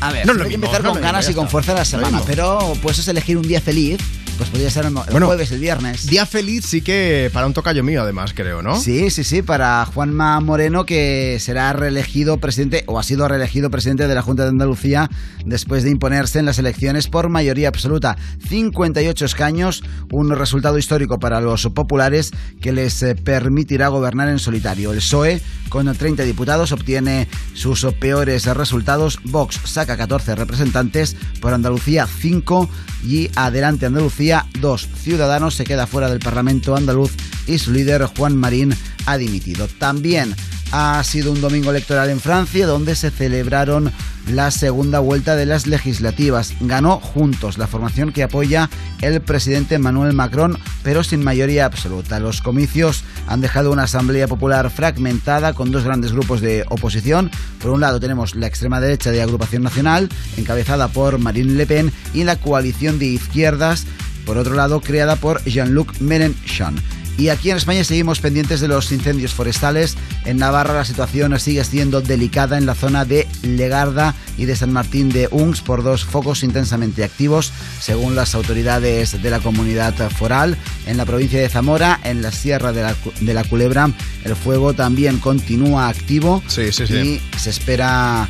A ver, No es hay que empezar no es con ganas mismo, y con fuerza la semana, pero puedes elegir un día feliz, pues podría ser el, Bueno, jueves, el viernes. Día feliz sí que para un tocayo mío además, creo, ¿no? Sí, sí, sí, para Juanma Moreno, que será reelegido presidente, o ha sido reelegido presidente de la Junta de Andalucía después de imponerse en las elecciones por mayoría absoluta. 58 escaños, un resultado histórico para los populares que les eh, permitirá gobernar en solitario. El PSOE, con 30 diputados, obtiene sus peores resultados. Vox saca 14 representantes, por Andalucía 5 y Adelante Andalucía 2. Ciudadanos se queda fuera del Parlamento andaluz y su líder Juan Marín ha dimitido. También ha sido un domingo electoral en Francia donde se celebraron la segunda vuelta de las legislativas. Ganó Juntos, la formación que apoya el presidente Emmanuel Macron, pero sin mayoría absoluta. Los comicios han dejado una asamblea popular fragmentada con dos grandes grupos de oposición. Por un lado tenemos la extrema derecha de Agrupación Nacional, encabezada por Marine Le Pen, y la coalición de izquierdas, por otro lado, creada por Jean-Luc Mélenchon. Y aquí en España seguimos pendientes de los incendios forestales. En Navarra la situación sigue siendo delicada en la zona de Legarda y de San Martín de Ungs por dos focos intensamente activos, según las autoridades de la comunidad foral. En la provincia de Zamora, en la Sierra de la, de la Culebra, el fuego también continúa activo Sí, sí, sí. y se espera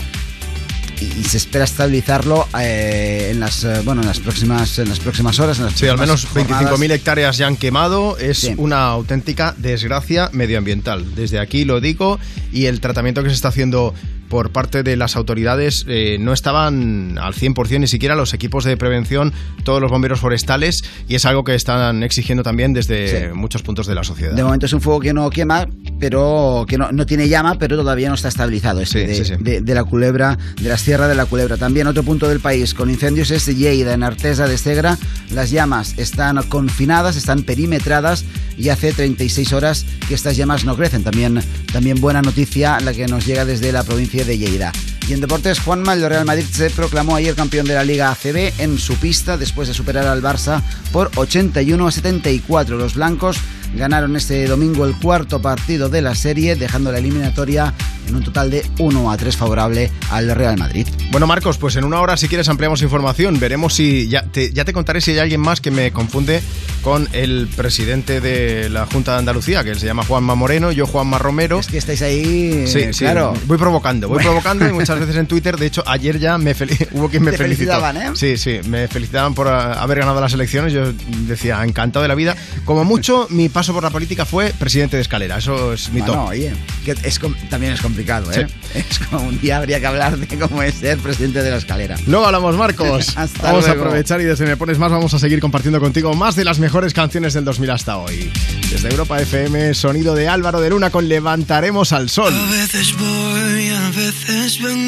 y se espera estabilizarlo eh, en las eh, bueno en las próximas en las próximas horas en las Sí, al menos próximas jornadas. 25.000 hectáreas ya han quemado. Es una auténtica desgracia medioambiental. Desde aquí lo digo. Y el tratamiento que se está haciendo por parte de las autoridades eh, no estaban al 100% ni siquiera los equipos de prevención, todos los bomberos forestales. Y es algo que están exigiendo también desde Sí. muchos puntos de la sociedad. De momento es un fuego que no quema, pero que no, no tiene llama, pero todavía no está estabilizado. Este Sí, de, sí, sí. De, de la culebra, de la Sierra de la Culebra. También otro punto del país con incendios es Lleida, en Artesa de Segra. Las llamas están confinadas, están perimetradas y hace 36 horas que estas llamas no crecen. También, también buena noticia la que nos llega desde la provincia de Lleida. Y en deportes, Juanma, el Real Madrid se proclamó ayer campeón de la Liga ACB en su pista después de superar al Barça por 81 a 74. Los blancos ganaron este domingo el cuarto partido de la serie, dejando la eliminatoria en un total de 1 a 3 favorable al Real Madrid. Bueno, Marcos, pues en una hora, si quieres, ampliamos información. Veremos si. Ya te, ya te contaré si hay alguien más que me confunde con el presidente de la Junta de Andalucía, que se llama Juanma Moreno, yo Juanma Romero. Es que estáis ahí. Sí, sí. claro. Voy provocando, voy Bueno. provocando y muchas veces en Twitter. De hecho, ayer ya me hubo quien me Te felicitó. felicitaban, ¿eh? Sí, sí, me felicitaban por haber ganado las elecciones. Yo decía, encantado de la vida. Como mucho, mi paso por la política fue presidente de escalera. Eso es mi Bueno, top. oye, que es también es complicado, ¿eh? Sí. Es como un día habría que hablar de cómo es ser presidente de la escalera. Luego hablamos, Marcos. Hasta vamos luego. a aprovechar y desde Me Pones Más vamos a seguir compartiendo contigo más de las mejores canciones del 2000 hasta hoy. Desde Europa FM, sonido de Álvaro de Luna con Levantaremos al Sol. A veces voy, a veces vengo.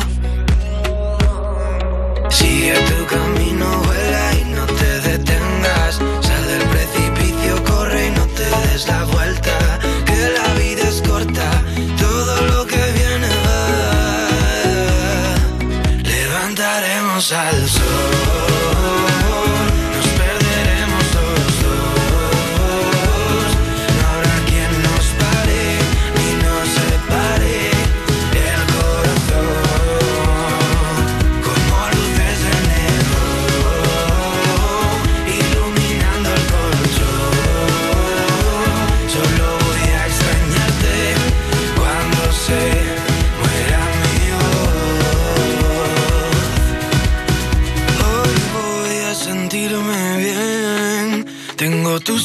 Sigue tu camino, vuela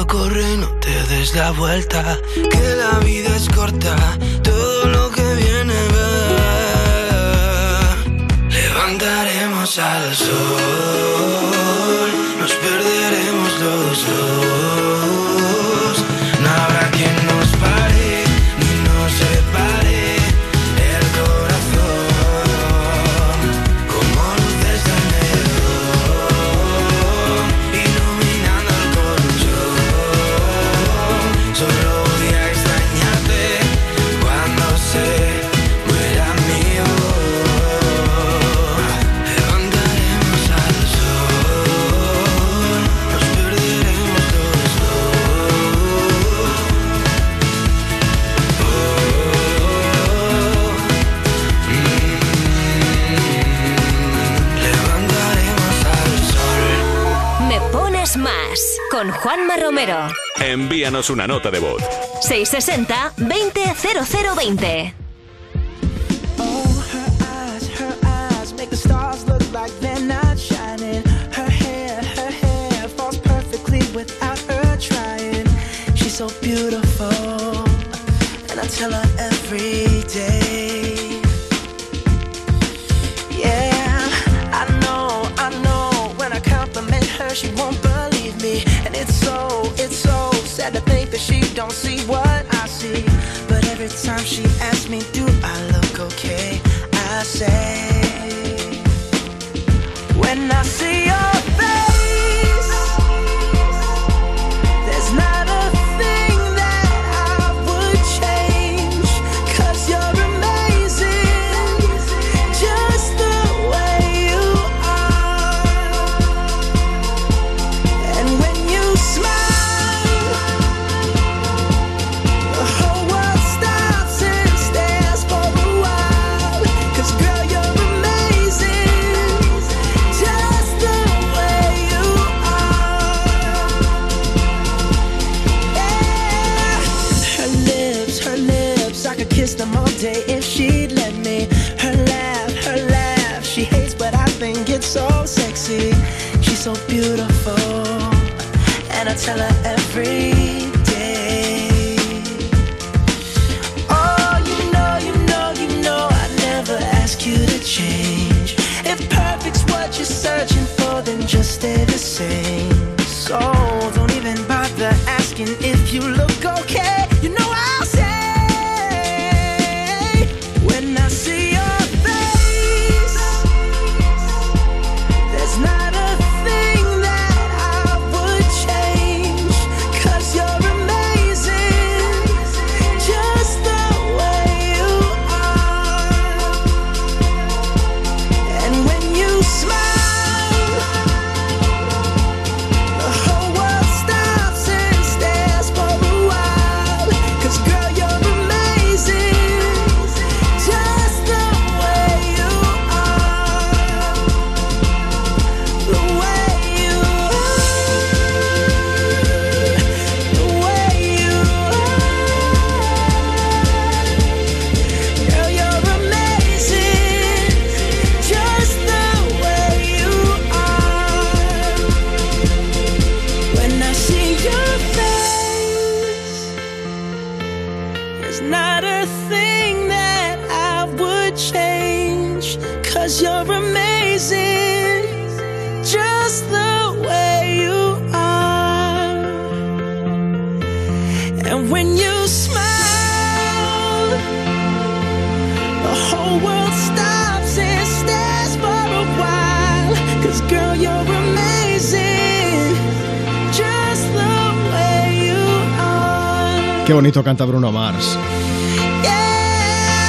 Corre no te des la vuelta. Que la vida es corta, todo lo que viene va. Levantaremos al sol, Romero. Envíanos una nota de voz. 660 200020. eyes, her eyes make the stars look like they're not shining. Her hair, her hair falls perfectly without her trying. She's so beautiful, that she don't see what I see. But every time she asks me, tell her every bonito canta Bruno Mars.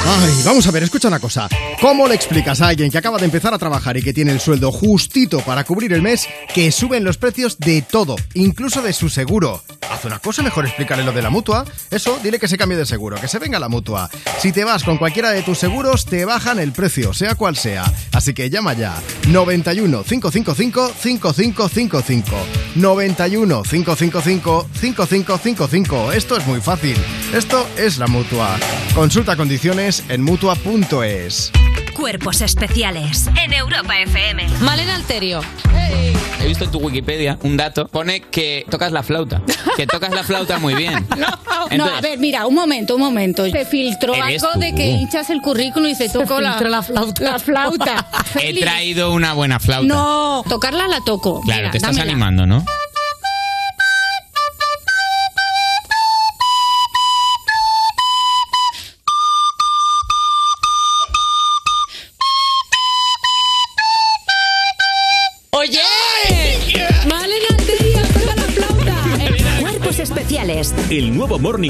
Ay, vamos a ver, escucha una cosa. ¿Cómo le explicas a alguien que acaba de empezar a trabajar y que tiene el sueldo justito para cubrir el mes que suben los precios de todo, incluso de su seguro? Una cosa, mejor explícale lo de la mutua. Eso, dile que se cambie de seguro, que se venga la mutua. Si te vas con cualquiera de tus seguros, te bajan el precio, sea cual sea. Así que llama ya. 91 555 5555. 91 555 5555. Esto es muy fácil. Esto es la mutua. Consulta condiciones en mutua.es. Cuerpos especiales en Europa FM. Malena Alterio. he visto en tu Wikipedia un dato, pone que tocas la flauta, que tocas la flauta muy bien. No, Entonces- a ver, mira, un momento, un momento. Se filtró algo tú. de que hinchas el currículum y se tocó la, filtró la flauta. La flauta. He traído una buena flauta. No, tocarla la toco. Claro, Mira, te estás dámela. animando, ¿no?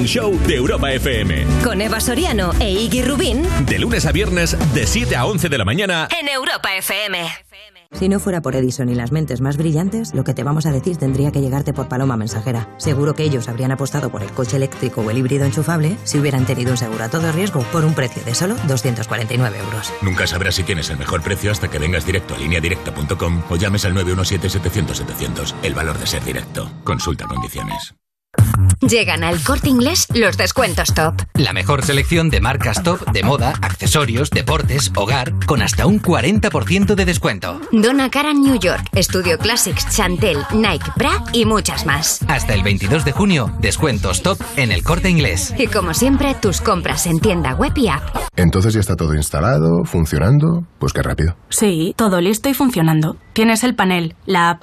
Morning Show de Europa FM. con Eva Soriano e Iggy Rubín De lunes a viernes, de 7 a 11 de la mañana. en Europa FM. Si no fuera por Edison y las mentes más brillantes, lo que te vamos a decir tendría que llegarte por paloma mensajera. Seguro que ellos habrían apostado por el coche eléctrico o el híbrido enchufable si hubieran tenido un seguro a todo riesgo por un precio de solo 249 euros. Nunca sabrás si tienes el mejor precio hasta que vengas directo a lineadirecta.com o llames al 917-700-700. El valor de ser directo. Consulta condiciones. Llegan al corte inglés los descuentos top. La mejor selección de marcas top de moda, accesorios, deportes, hogar, con hasta un 40% de descuento. Donna Karan New York, Studio Classics, Chantel, Nike, Bra y muchas más. Hasta el 22 de junio, descuentos top en el corte inglés. Y como siempre, tus compras en tienda web y app. Entonces ya está todo instalado, funcionando. Pues qué rápido. Sí, todo listo y funcionando. Tienes el panel, la app,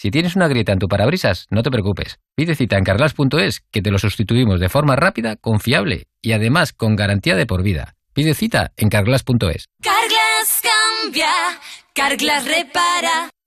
Si tienes una grieta en tu parabrisas, no te preocupes. Pide cita en carglass.es que te lo sustituimos de forma rápida, confiable y además con garantía de por vida. Pide cita en carglass.es. Carglass cambia, Carglass repara.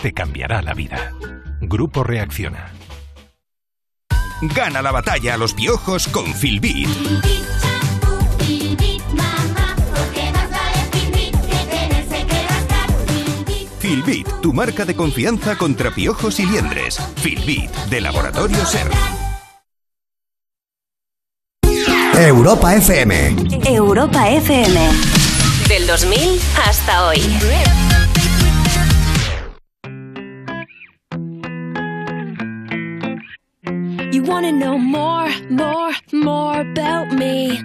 Te cambiará la vida. Grupo Reacciona. Gana la batalla a los piojos con Filbit. Filbit, tu marca de confianza contra piojos y liendres. Filbit, de Laboratorio Ser. Europa FM. Europa FM. Del 2000 hasta hoy. You wanna know more, more, more about me?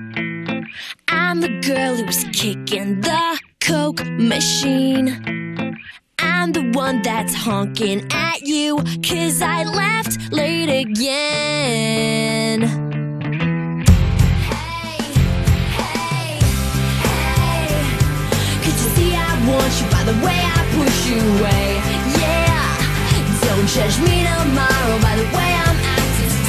I'm the girl who's kicking the Coke machine. I'm the one that's honking at you, cause I left late again. Hey, hey, hey Could you see I want you by the way I push you away? Yeah, don't judge me tomorrow by the way I'm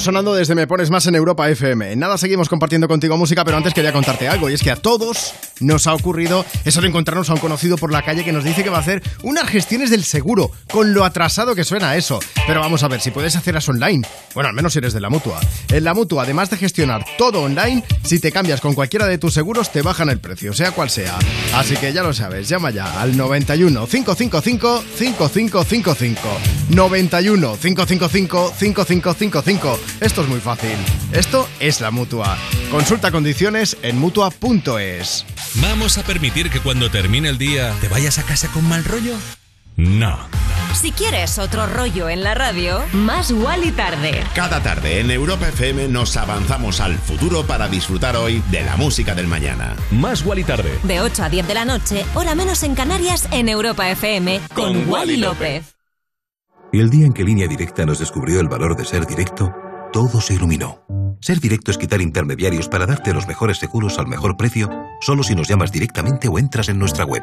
sonando desde Me Pones Más en Europa FM. En Nada, seguimos compartiendo contigo música, pero antes quería contarte algo, y es que a todos nos ha ocurrido eso de encontrarnos a un conocido por la calle que nos dice que va a hacer unas gestiones del seguro, con lo atrasado que suena eso. Pero vamos a ver, si puedes hacerlas online, bueno, al menos si eres de la Mutua. En la Mutua, además de gestionar todo online, si te cambias con cualquiera de tus seguros, te bajan el precio, sea cual sea. Así que ya lo sabes, llama ya al 91 555 5555. 91 555 5555. Esto es muy fácil. Esto es la Mutua. Consulta condiciones en Mutua.es. ¿Vamos a permitir que cuando termine el día te vayas a casa con mal rollo? No. Si quieres otro rollo en la radio, más y tarde. Cada tarde en Europa FM nos avanzamos al futuro para disfrutar hoy de la música del mañana. Más y tarde. De 8 a 10 de la noche, hora menos en Canarias, en Europa FM, con, Wally López. Y el día en que Línea Directa nos descubrió el valor de ser directo, todo se iluminó. Ser directo es quitar intermediarios para darte los mejores seguros al mejor precio, solo si nos llamas directamente o entras en nuestra web.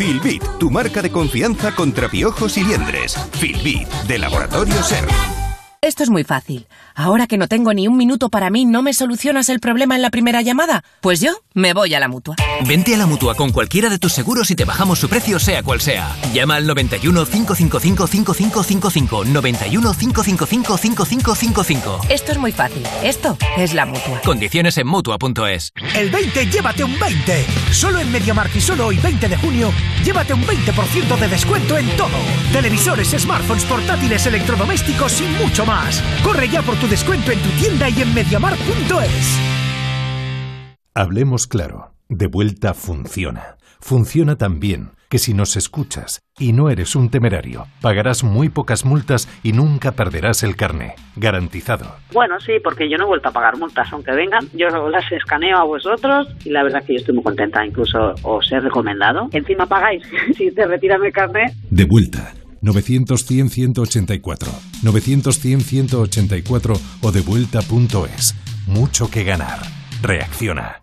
Filbit, tu marca de confianza contra piojos y liendres. Filbit, de Laboratorio Ser. Esto es muy fácil. Ahora que no tengo ni un minuto para mí, ¿no me solucionas el problema en la primera llamada? Pues yo me voy a la mutua. Vente a la mutua con cualquiera de tus seguros y te bajamos su precio, sea cual sea. Llama al 91 555 5555. 91 555 5555. Esto es muy fácil. Esto es la mutua. Condiciones en mutua.es. El 20, llévate un 20. Solo en MediaMarkt y solo hoy, 20 de junio, llévate un 20% de descuento en todo. Televisores, smartphones, portátiles, electrodomésticos y mucho más. Corre ya por tu descuento en tu tienda y en MediaMarkt.es. Hablemos claro. De vuelta funciona. Funciona tan bien que si nos escuchas y no eres un temerario, pagarás muy pocas multas y nunca perderás el carné. Garantizado. Bueno, sí, porque yo no he vuelto a pagar multas, aunque vengan. Yo las escaneo a vosotros y la verdad que yo estoy muy contenta. Incluso os he recomendado. Encima pagáis si te retiran el carné. De vuelta. 900-100-184. 900-100-184 o devuelta.es. Mucho que ganar. Reacciona.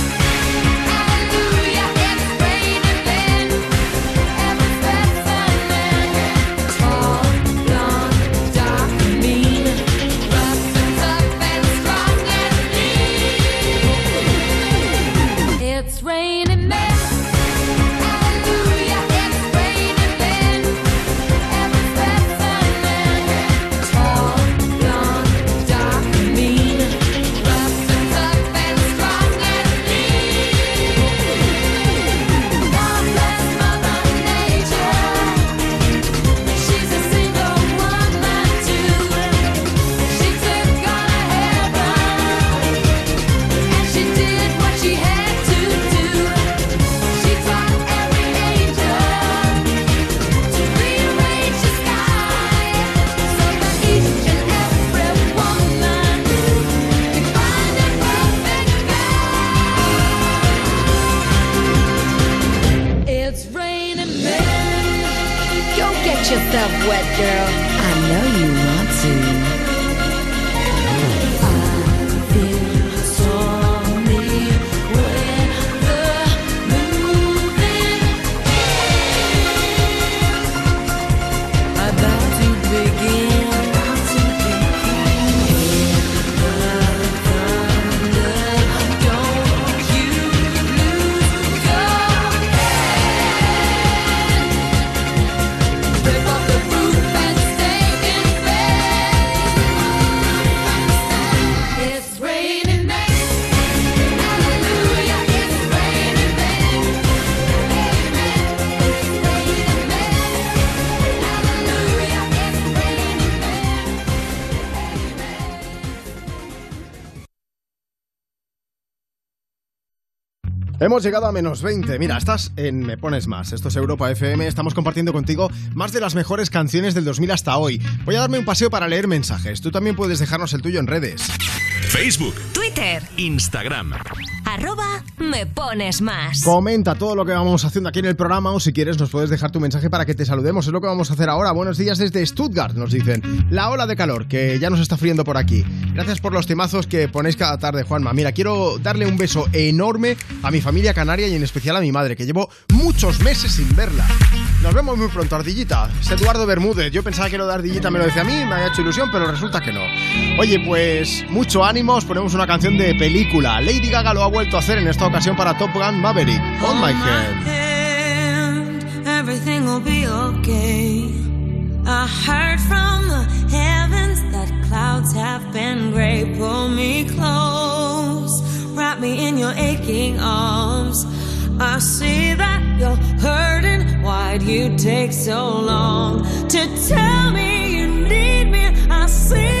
Hemos llegado a menos 20. Mira, estás en Me Pones Más. Esto es Europa FM. Estamos compartiendo contigo más de las mejores canciones del 2000 hasta hoy. Voy a darme un paseo para leer mensajes. Tú también puedes dejarnos el tuyo en redes. Facebook, Twitter. Instagram. Arroba me pones más. Comenta todo lo que vamos haciendo aquí en el programa o si quieres nos puedes dejar tu mensaje para que te saludemos. Es lo que vamos a hacer ahora. Buenos días desde Stuttgart, nos dicen. La ola de calor que ya nos está friendo por aquí. Gracias por los temazos que ponéis cada tarde, Juanma. Mira, quiero darle un beso enorme a mi familia canaria y en especial a mi madre, que llevo muchos meses sin verla. Nos vemos muy pronto, Ardillita. Es Eduardo Bermúdez. Yo pensaba que lo de Ardillita me lo decía a mí, me había hecho ilusión, pero resulta que no. Oye, pues mucho ánimo, os ponemos una canción de película. Lady Gaga lo ha vuelto a hacer en esta ocasión para Top Gun Maverick. On my head. hand, everything will be okay. I heard from the heavens that clouds have been gray. Pull me close, wrap me in your aching arms. I see that you're hurting. Why'd you take so long to tell me you need me? I see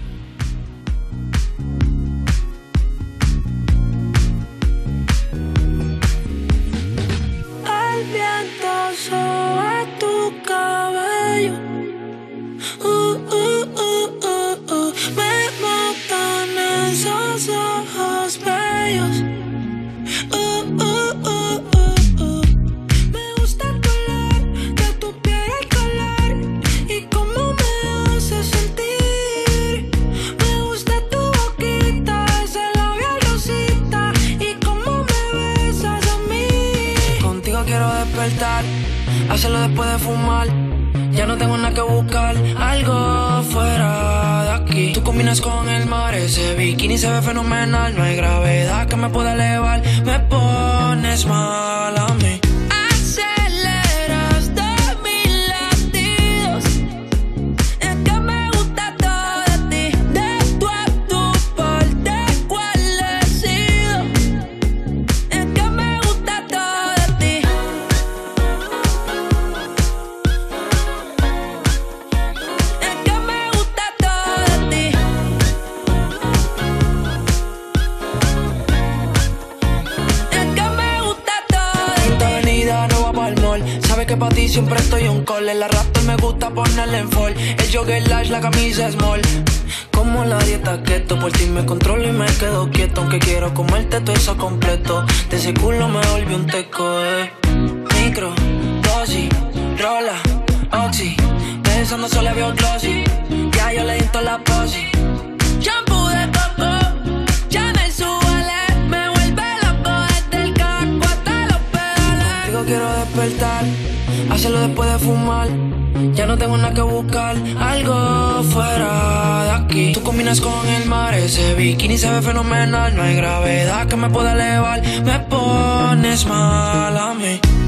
gravedad que me pueda elevar. Me pones mal a mí.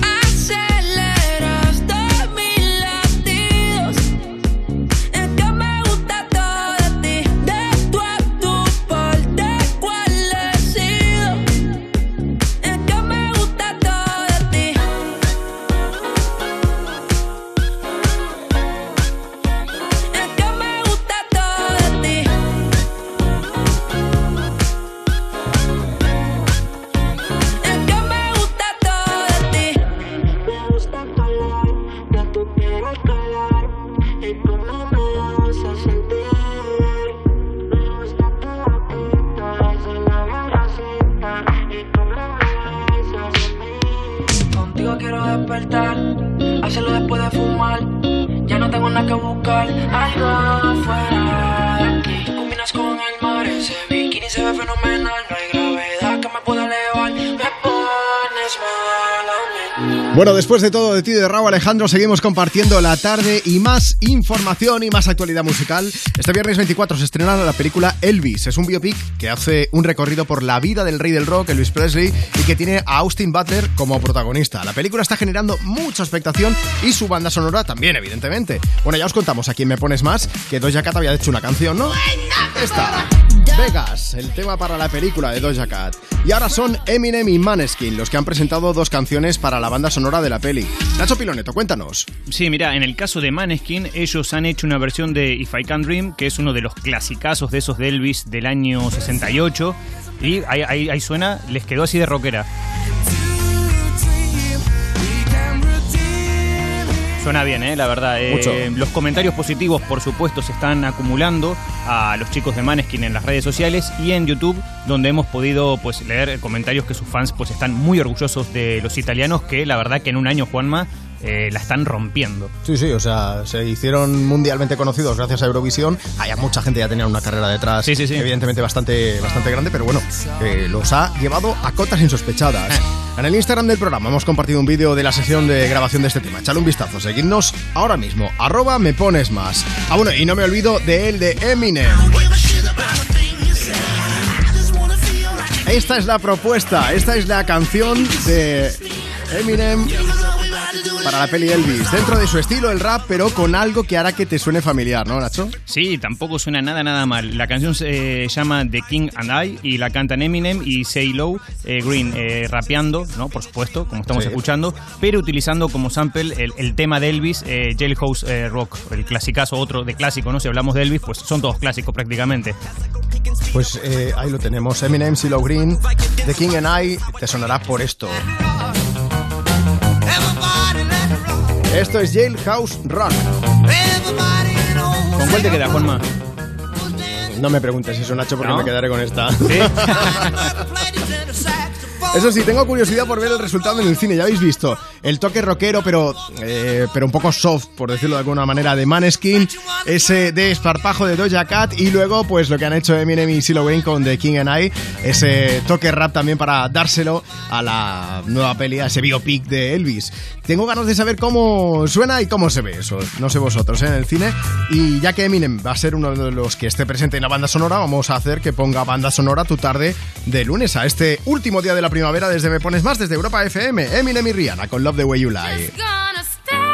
Después de todo de ti de Raúl Alejandro, seguimos compartiendo la tarde y más información y más actualidad musical. Este viernes 24 se estrena la película Elvis. Es un biopic que hace un recorrido por la vida del rey del rock, Elvis Presley, y que tiene a Austin Butler como protagonista. La película está generando mucha expectación y su banda sonora también, evidentemente. Bueno, ya os contamos a quién me pones más que Doja Cat había hecho una canción, ¿no? Esta. Vegas, el tema para la película de Doja Cat. Y ahora son Eminem y Maneskin los que han presentado dos canciones para la banda sonora de la peli. Nacho Piloneto, cuéntanos. Sí, mira, en el caso de Maneskin, ellos han hecho una versión de If I Can Dream, que es uno de los clasicazos de esos de Elvis del año 68. Y ahí, ahí- ahí suena, les quedó así de rockera. Suena bien, ¿eh? la verdad. Eh, los comentarios positivos, por supuesto, se están acumulando a los chicos de Maneskin en las redes sociales y en YouTube, donde hemos podido pues, leer comentarios que sus fans pues, están muy orgullosos de los italianos, que la verdad que en un año, Juanma, eh, la están rompiendo. Sí, sí, o sea, se hicieron mundialmente conocidos gracias a Eurovisión. Hay mucha gente ya tenía una carrera detrás, evidentemente bastante, bastante grande, pero bueno, eh, los ha llevado a cotas insospechadas. En el Instagram del programa hemos compartido un vídeo de la sesión de grabación de este tema. Echale un vistazo, seguidnos ahora mismo. Arroba me pones más. Ah, bueno, y no me olvido de el de Eminem. Esta es la propuesta, esta es la canción de Eminem para la peli Elvis. Dentro de su estilo, el rap, pero con algo que hará que te suene familiar, ¿no, Nacho? Sí, tampoco suena nada, nada mal. La canción se eh, llama The King and I y la cantan Eminem y Say Low eh, Green, eh, rapeando, ¿no? Por supuesto, como estamos Sí. escuchando, pero utilizando como sample el, el tema de Elvis, eh, Jailhouse eh, Rock, el clasicazo, otro de clásico, ¿no? Si hablamos de Elvis, pues son todos clásicos prácticamente. Pues eh, ahí lo tenemos. Eminem, CeeLo Green, The King and I, te sonará por esto. Esto es Jailhouse Rock. ¿Con cuál te queda, Juanma? No me preguntes eso, Nacho, porque ¿No? me quedaré con esta. Eso sí, tengo curiosidad por ver el resultado en el cine. Ya habéis visto el toque rockero, pero, eh, pero un poco soft, por decirlo de alguna manera, de Maneskin, ese desparpajo de Doja Cat y luego, pues lo que han hecho Eminem y Silo Wayne con The King and I, ese toque rap también para dárselo a la nueva peli, a ese biopic de Elvis. Tengo ganas de saber cómo suena y cómo se ve eso. No sé vosotros ¿eh? en el cine. Y ya que Eminem va a ser uno de los que esté presente en la banda sonora, vamos a hacer que ponga banda sonora tu tarde de lunes a este último día de la primavera desde Me Pones Más, desde Europa FM. Eminem y Rihanna con Love the Way You Lie. gonna stand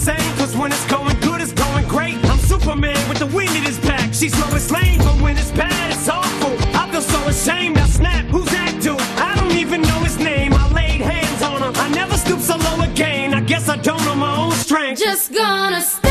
insane, cause when it's going good, it's going great. I'm Superman with the wind in his back. She's Lois Lane, but when it's bad, it's awful. I feel so ashamed. I snap. Who's that dude? I don't even know his name. I laid hands on him. I never stoop so low again. I guess I don't know my own strength. Just gonna stand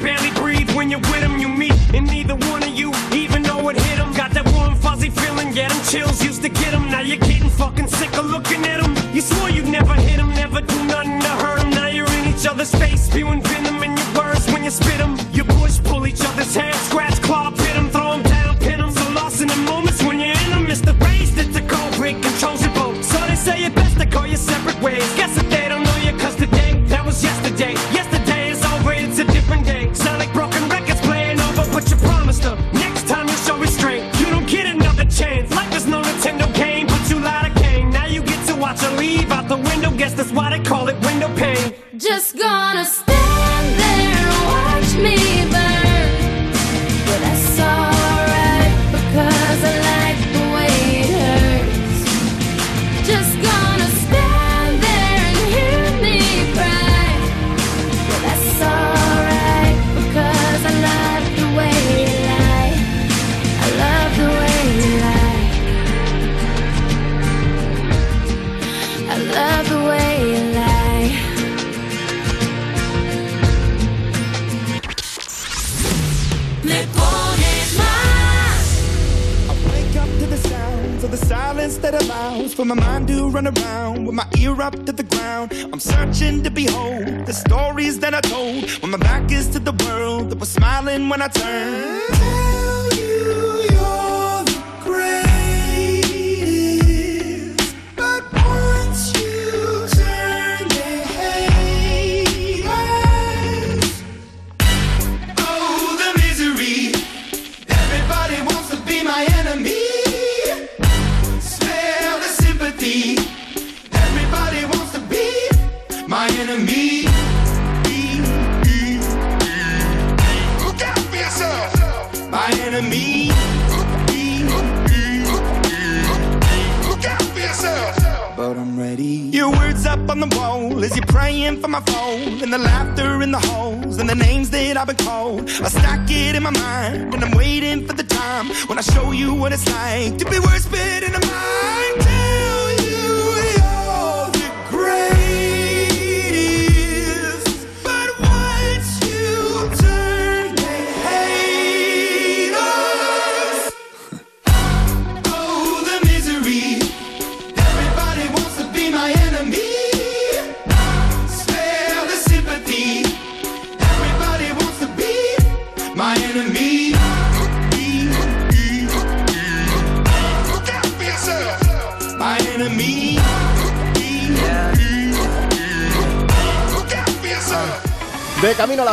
barely breathe when you're with them? You meet, and neither one of you even know it hit them. Got that warm, fuzzy feeling, yeah, them chills used to get them. Now you're getting fucking sick of looking at them. You swore you'd never hit them, never do nothing to hurt them. Now you're in each other's face, spewing venom in your words when you spit them. You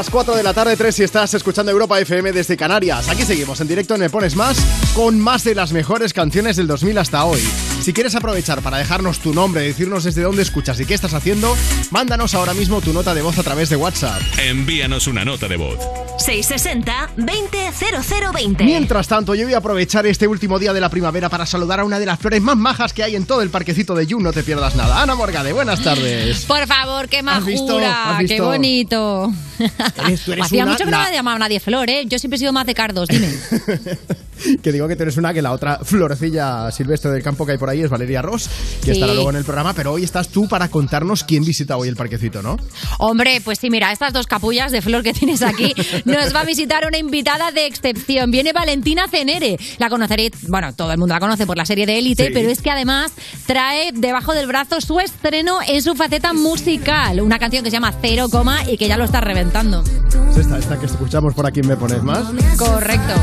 las 4 de la tarde, 3 si estás escuchando Europa FM desde Canarias. Aquí seguimos en directo en Me Pones Más con más de las mejores canciones del 2000 hasta hoy. Si quieres aprovechar para dejarnos tu nombre, decirnos desde dónde escuchas y qué estás haciendo, mándanos ahora mismo tu nota de voz a través de WhatsApp. Envíanos una nota de voz. 660-200020. Mientras tanto, yo voy a aprovechar este último día de la primavera para saludar a una de las flores más majas que hay en todo el parquecito de You. No te pierdas nada. Ana Morgade, buenas tardes. Por favor, qué ¿Has visto? majura, ¿Has visto? qué bonito. Eres- tú eres Hacía una- mucho que la- no me llamaba nadie Flor, ¿eh? Yo siempre he sido más de cardos, dime. Que digo que tú eres una, que la otra florecilla silvestre del campo que hay por ahí es Valeria Ross, que Sí. estará luego en el programa, pero hoy estás tú para contarnos quién visita hoy el parquecito, ¿no? Hombre, pues sí, mira, estas dos capullas de flor que tienes aquí nos va a visitar una invitada de excepción. Viene Valentina Cenere. La conoceréis, bueno, todo el mundo la conoce por la serie de Élite, Sí. pero es que además trae debajo del brazo su estreno en su faceta musical. Una canción que se llama Cero Coma y que ya lo está reventando. Es esta, esta que escuchamos por aquí, ¿me pones más? Correcto.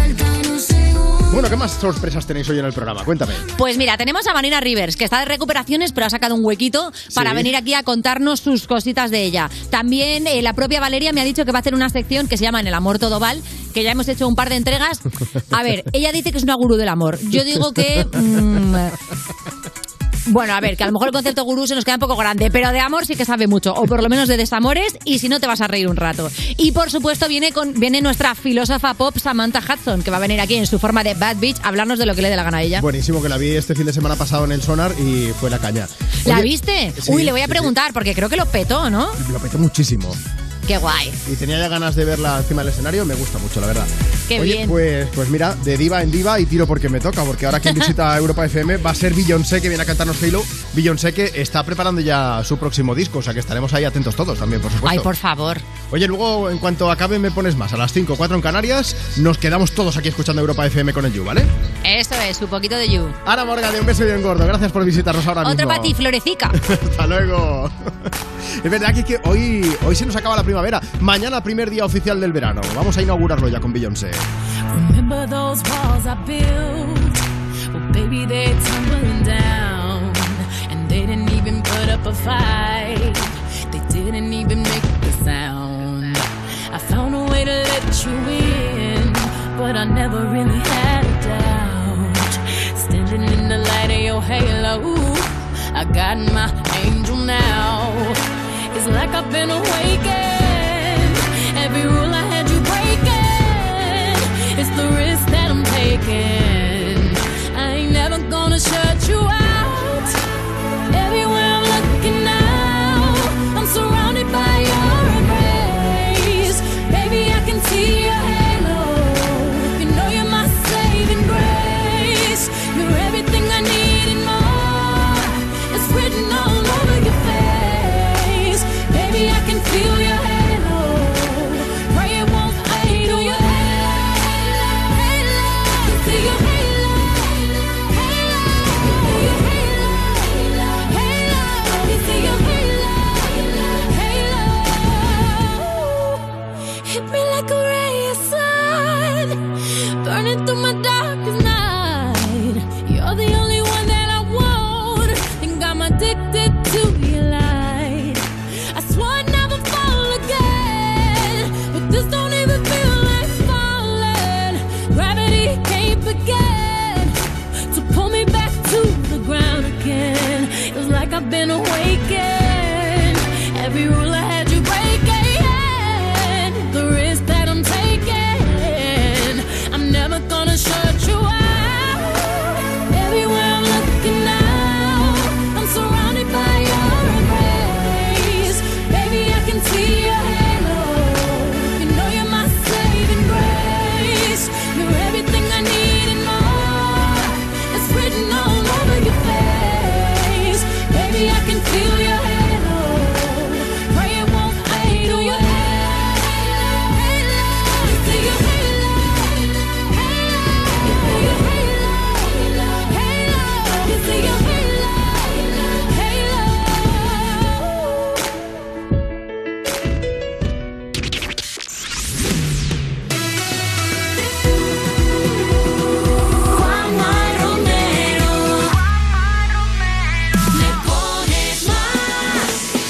Bueno, ¿qué más sorpresas tenéis hoy en el programa? Cuéntame. Pues mira, tenemos a Marina Rivers, que está de recuperaciones, pero ha sacado un huequito para Sí. venir aquí a contarnos sus cositas de ella. También eh, la propia Valeria me ha dicho que va a hacer una sección que se llama En el amor todo val, que ya hemos hecho un par de entregas. A ver, ella dice que es una gurú del amor. Yo digo que... mm, bueno, a ver, que a lo mejor el concepto gurú se nos queda un poco grande, pero de amor sí que sabe mucho, o por lo menos de desamores, y si no te vas a reír un rato. Y por supuesto viene con viene nuestra filósofa pop Samantha Hudson, que va a venir aquí en su forma de Bad Bitch a hablarnos de lo que le dé la gana a ella. Buenísimo, que la vi este fin de semana pasado en el Sonar y fue la caña. ¿La viste? sí, Uy, le voy a sí, preguntar, porque creo que lo petó, ¿no? Lo petó muchísimo. Qué guay. Y tenía ya ganas de verla encima del escenario, me gusta mucho, la verdad. Qué Oye, bien. Pues, pues mira, de diva en diva y tiro porque me toca, porque ahora quien visita Europa FM va a ser Beyoncé, que viene a cantarnos Halo. Beyoncé que está preparando ya su próximo disco, o sea que estaremos ahí atentos todos también, por supuesto. Ay, por favor. Oye, luego en cuanto acabe me pones más. A las 5, 4 en Canarias, nos quedamos todos aquí escuchando Europa FM con el You, ¿vale? Eso es, un poquito de you. Ana Morgade, un beso bien gordo. Gracias por visitarnos ahora mismo. Otro para ti, Florecica. Hasta luego. Es verdad que, que hoy, hoy se nos acaba la Mañana, primer día oficial del verano. Vamos a inaugurarlo ya con Beyoncé. Remember those walls I built? Well, baby, they're tumbling down. And they didn't even put up a fight. They didn't even make a sound. I found a way to let you in, but I never really had a doubt. Standing in the light of your halo, I got my angel now. It's like I've been awakened. I'm. I ain't never gonna shut you out.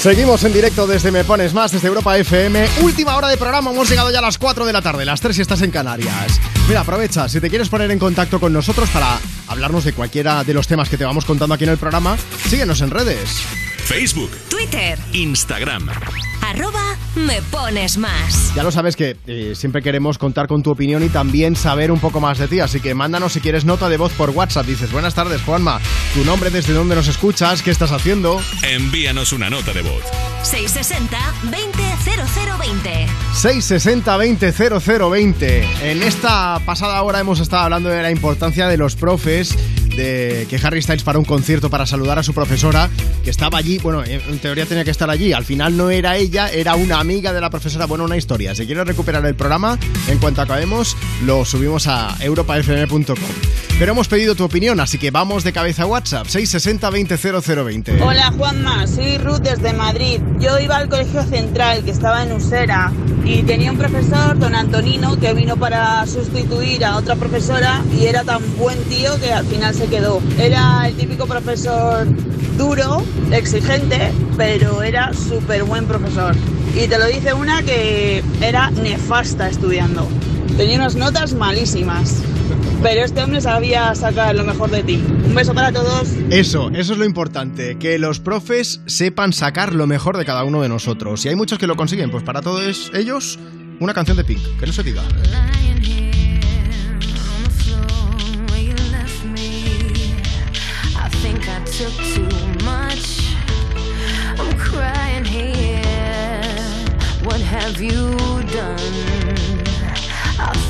Seguimos en directo desde Me Pones Más, desde Europa FM. Última hora de programa, hemos llegado ya a las 4 de la tarde, las 3 si estás en Canarias. Mira, aprovecha, si te quieres poner en contacto con nosotros para hablarnos de cualquiera de los temas que te vamos contando aquí en el programa, síguenos en redes. Facebook, Twitter, Instagram. Me pones más. Ya lo sabes que eh, siempre queremos contar con tu opinión y también saber un poco más de ti, así que mándanos si quieres nota de voz por WhatsApp. Dices, buenas tardes Juanma, tu nombre, desde dónde nos escuchas, qué estás haciendo. Envíanos una nota de voz. 660 20 0020. 660 20 0020. En esta pasada hora hemos estado hablando de la importancia de los profes, de que Harry Styles para un concierto para saludar a su profesora, que estaba allí, bueno, en en teoría tenía que estar allí, al final no era ella, era una amiga de la profesora, bueno, una historia. Si quieres recuperar el programa, en cuanto acabemos, lo subimos a europafm.com. Pero hemos pedido tu opinión, así que vamos de cabeza a WhatsApp, 660 20 0020. Hola Juanma, soy Ruth desde Madrid. Yo iba al colegio central que estaba en Usera y tenía un profesor, don Antonino, que vino para sustituir a otra profesora y era tan buen tío que al final se quedó. Era el típico profesor duro, exigente, pero era súper buen profesor. Y te lo dice una que era nefasta estudiando. Tenía unas notas malísimas. Pero este hombre sabía sacar lo mejor de ti. Un beso para todos. Eso, eso es lo importante, que los profes sepan sacar lo mejor de cada uno de nosotros. Y hay muchos que lo consiguen, pues para todos ellos, una canción de Pink, que no se diga. where you left me. I think I took too much. I'm crying here. What have you done?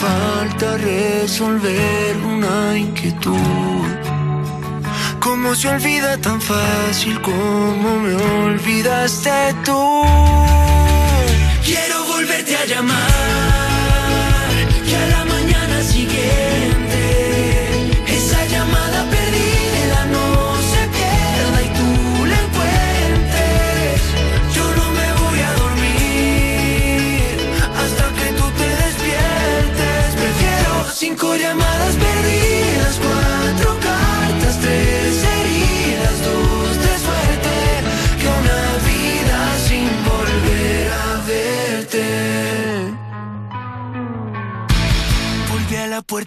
falta resolver una inquietud. ¿Cómo se olvida tan fácil como me olvidaste tú? Quiero volverte a llamar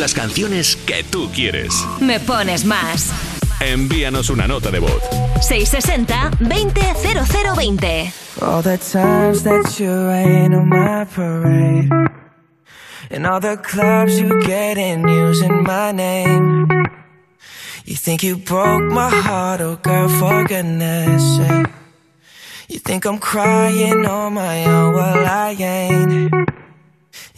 las canciones que tú quieres. Me pones más. Envíanos una nota de voz. 660-200020. All the times that you rain on my parade. And all the clubs you get in using my name. You think you broke my heart, oh girl, for goodness sake. You think I'm crying on my own, well I ain't.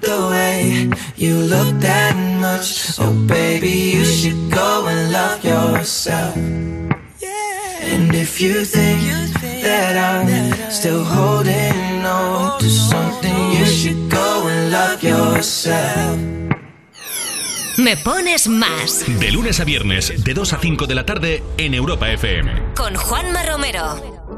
the way you look that much, oh baby, you should go and love yourself. And if you think that I'm still holding on to something, you should go and love yourself. Me pones más De lunes a viernes, de 2 a 5 de la tarde en Europa FM. con Juanma Romero.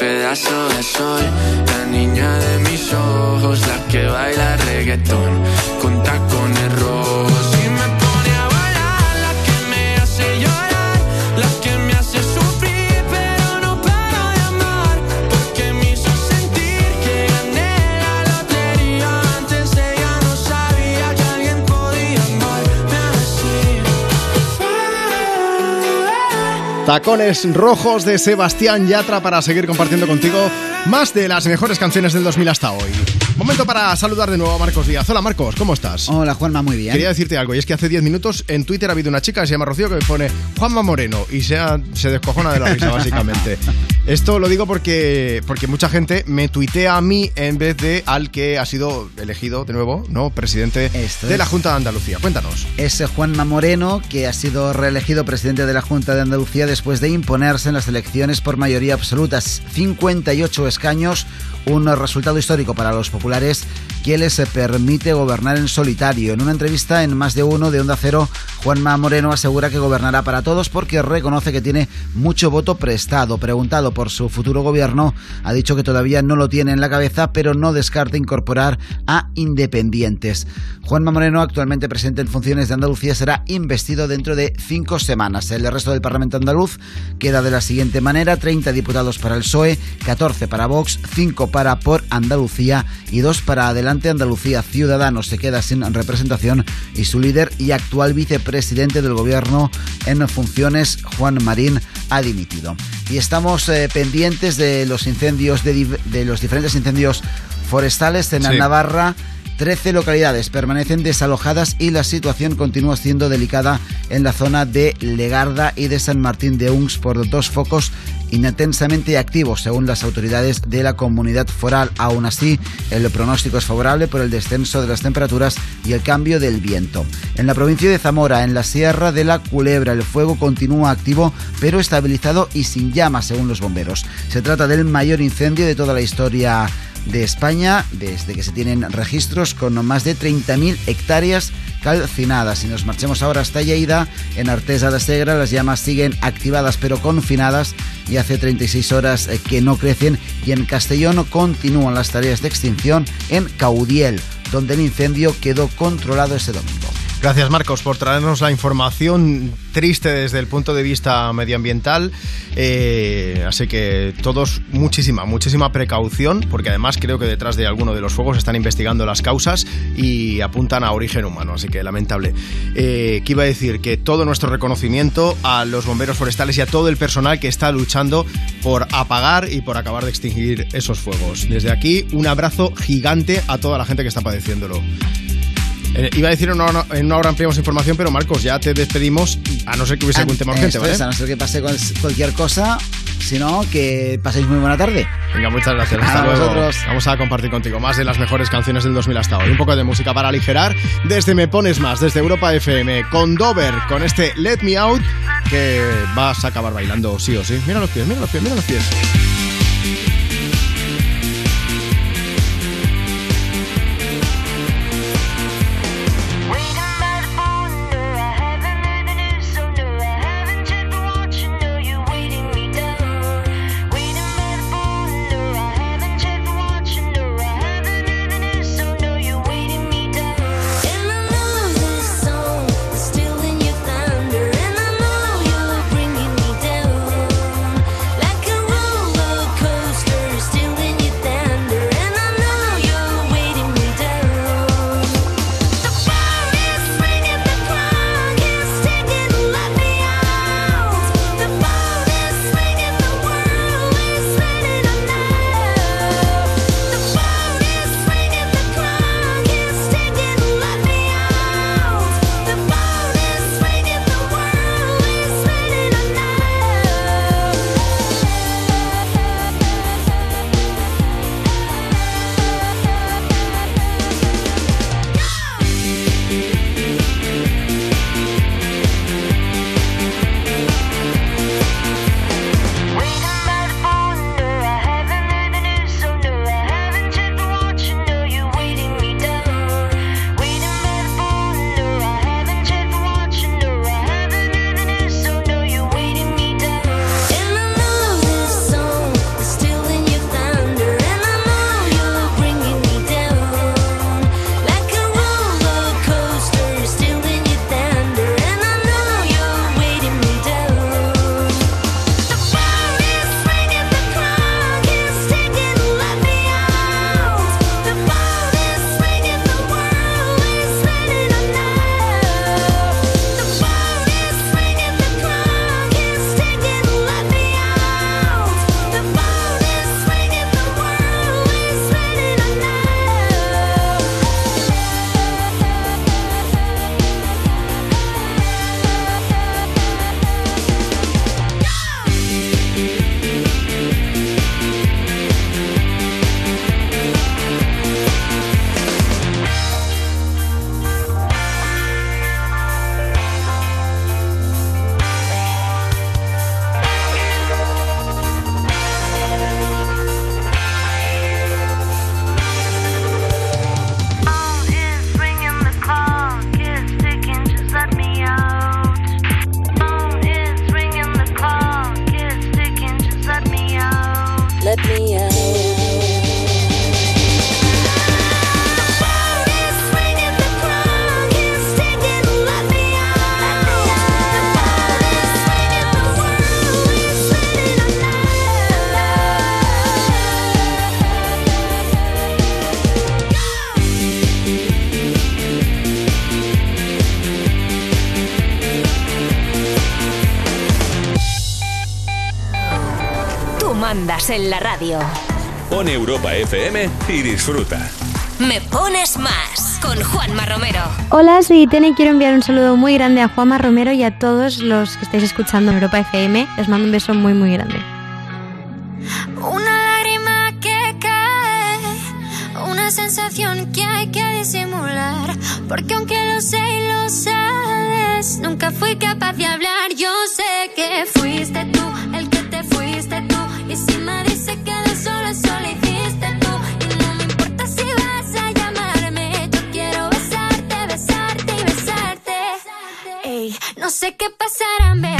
pedazo de sol, la niña de mis ojos, la que baila reggaetón con tacones rojos. Tacones rojos de Sebastián Yatra para seguir compartiendo contigo más de las mejores canciones del 2000 hasta hoy. Momento para saludar de nuevo a Marcos Díaz. Hola Marcos, ¿cómo estás? Hola Juanma, muy bien. Quería decirte algo, y es que hace 10 minutos en Twitter ha habido una chica que se llama Rocío que me pone Juanma Moreno y se, ha- se descojona de la risa, básicamente. Esto lo digo porque, porque mucha gente me tuitea a mí en vez de al que ha sido elegido de nuevo, ¿no? Presidente de la. Junta de Andalucía. Cuéntanos. Es Juanma Moreno, que ha sido reelegido presidente de la Junta de Andalucía después de imponerse en las elecciones por mayoría absoluta. 58 escaños, un resultado histórico para los populares que les permite gobernar en solitario. En una entrevista en Más de Uno de Onda Cero, Juanma Moreno asegura que gobernará para todos porque reconoce que tiene mucho voto prestado. Preguntado por su futuro gobierno, ha dicho que todavía no lo tiene en la cabeza, pero no descarta incorporar a independientes. Juanma Moreno, actualmente presidente en funciones de Andalucía, será investido dentro de cinco semanas. El resto del Parlamento andaluz queda de la siguiente manera: 30 diputados para el PSOE, 14 para Vox, 5 para Por Andalucía y 2 para Adelante Andalucía Ciudadanos. Se queda sin representación y su líder y actual vicepresidente del gobierno en funciones, Juan Marín, ha dimitido. Y estamos eh, pendientes de los incendios, de, de los diferentes incendios forestales en Sí. Navarra 13 localidades permanecen desalojadas y la situación continúa siendo delicada en la zona de Legarda y de San Martín de Uns por dos focos intensamente activos según las autoridades de la comunidad foral. Aún así, el pronóstico es favorable por el descenso de las temperaturas y el cambio del viento. En la provincia de Zamora, en la Sierra de la Culebra, el fuego continúa activo pero estabilizado y sin llamas según los bomberos. Se trata del mayor incendio de toda la historia de España desde que se tienen registros con más de 30.000 hectáreas calcinadas. Si nos marchemos ahora hasta Lleida, en Artesa de Segre las llamas siguen activadas pero confinadas y hace 36 horas eh, que no crecen y en Castellón continúan las tareas de extinción en Caudiel, donde el incendio quedó controlado ese domingo. Gracias Marcos por traernos la información triste desde el punto de vista medioambiental. Eh, así que todos muchísima, muchísima precaución porque además creo que detrás de alguno de los fuegos están investigando las causas y apuntan a origen humano. Así que lamentable. Eh, que iba a decir que todo nuestro reconocimiento a los bomberos forestales y a todo el personal que está luchando por apagar y por acabar de extinguir esos fuegos. Desde aquí un abrazo gigante a toda la gente que está padeciéndolo. Eh, iba a decir en una, en una hora ampliamos información, pero Marcos, ya te despedimos, a no ser que hubiese algún tema urgente, ¿vale? es, a no ser que pase cual- cualquier cosa, sino que paséis muy buena tarde. Venga, muchas gracias. Hasta A luego. vosotros. Vamos a compartir contigo más de las mejores canciones del 2000 hasta hoy. Un poco de música para aligerar desde Me Pones Más, desde Europa FM, con Dover, con este Let Me Out, que vas a acabar bailando sí o sí. Mira los pies, mira los pies, mira los pies. Radio. Pon Europa FM y disfruta. Me pones más con Juanma Romero. Hola, soy Itene y quiero enviar un saludo muy grande a Juanma Romero y a todos los que estáis escuchando en Europa FM. Les mando un beso muy, muy grande. Una lágrima que cae, una sensación que hay que disimular. Porque aunque lo sé y lo sabes, nunca fui capaz de hablar. Yo sé que fuiste tú el que no me importa si vas a llamarme. Yo quiero besarte, besarte y besarte. Ey, no sé qué pasará en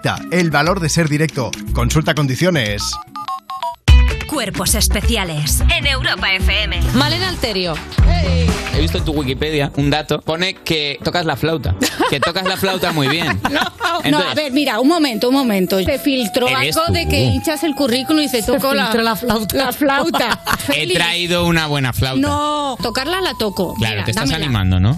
el valor de ser directo. Consulta condiciones. Cuerpos especiales en Europa FM. Malena Alterio. He visto en tu Wikipedia un dato. Pone que tocas la flauta. Que tocas la flauta muy bien. No, Entonces- a ver, mira, un momento, un momento. Se filtró algo tú. de que hinchas el currículum y se tocó la, flauta. La flauta. He traído una buena flauta. No, tocarla la toco. Claro, Mira, te estás dámela. animando, ¿no?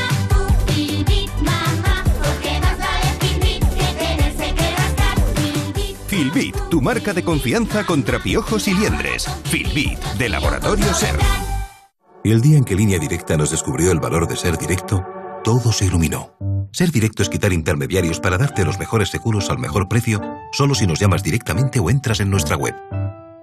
Filbit, tu marca de confianza contra piojos y liendres. Filbit, de Laboratorio Ser. El día en que Línea Directa nos descubrió el valor de ser directo, todo se iluminó. Ser directo es quitar intermediarios para darte los mejores seguros al mejor precio, solo si nos llamas directamente o entras en nuestra web.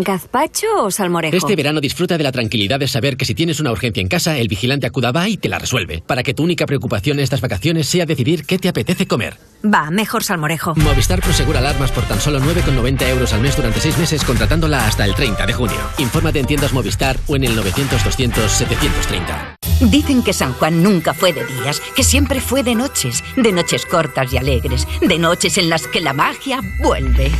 ¿Gazpacho o salmorejo? Este verano disfruta de la tranquilidad de saber que si tienes una urgencia en casa, el vigilante acuda va y te la resuelve. Para que tu única preocupación estas vacaciones sea decidir qué te apetece comer. Va, mejor salmorejo. Movistar Prosegura Alarmas por tan solo 9,90 euros al mes durante 6 meses contratándola hasta el 30 de junio. Infórmate en tiendas Movistar o en el 900-200-730. Dicen que San Juan nunca fue de días, que siempre fue de noches, de noches cortas y alegres, de noches en las que la magia vuelve.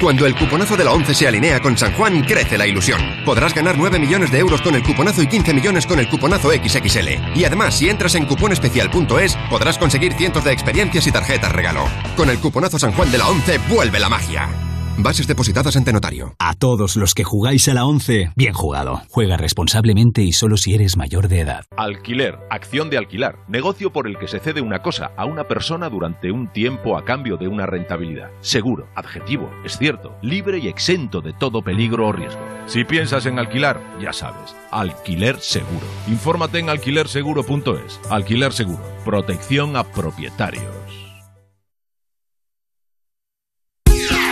Cuando el cuponazo de la 11 se alinea con San Juan, crece la ilusión. Podrás ganar 9 millones de euros con el cuponazo y 15 millones con el cuponazo XXL. Y además, si entras en cuponespecial.es, podrás conseguir cientos de experiencias y tarjetas regalo. Con el cuponazo San Juan de la 11, vuelve la magia. Bases depositadas ante notario. A todos los que jugáis a la 11, bien jugado. Juega responsablemente y solo si eres mayor de edad. Alquiler, acción de alquilar, negocio por el que se cede una cosa a una persona durante un tiempo a cambio de una rentabilidad. Seguro, adjetivo, es cierto, libre y exento de todo peligro o riesgo. Si piensas en alquilar, ya sabes, alquiler seguro. Infórmate en alquilerseguro.es. Alquiler seguro, protección a propietarios.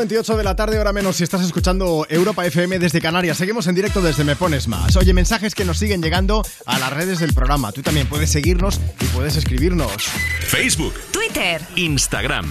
4.28 de la tarde, hora menos, si estás escuchando Europa FM desde Canarias. Seguimos en directo desde Me Pones Más. Oye, mensajes que nos siguen llegando a las redes del programa. Tú también puedes seguirnos y puedes escribirnos. Facebook, Twitter, Instagram.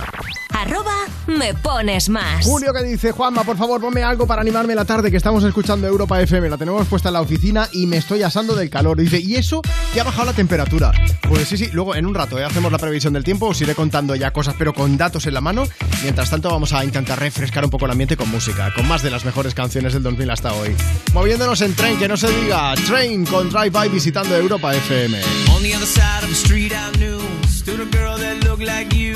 Me pones más. Julio que dice, Juanma, por favor, ponme algo para animarme la tarde que estamos escuchando Europa FM. La tenemos puesta en la oficina y me estoy asando del calor. Dice, ¿y eso que ha bajado la temperatura? Pues sí, sí, luego en un rato ¿eh? hacemos la previsión del tiempo, os iré contando ya cosas, pero con datos en la mano. Mientras tanto, vamos a intentar refrescar un poco el ambiente con música, con más de las mejores canciones del 2000 hasta hoy. Moviéndonos en tren, que no se diga, Train con Drive By visitando Europa FM. On the other side of the street I knew Stood a girl that looked like you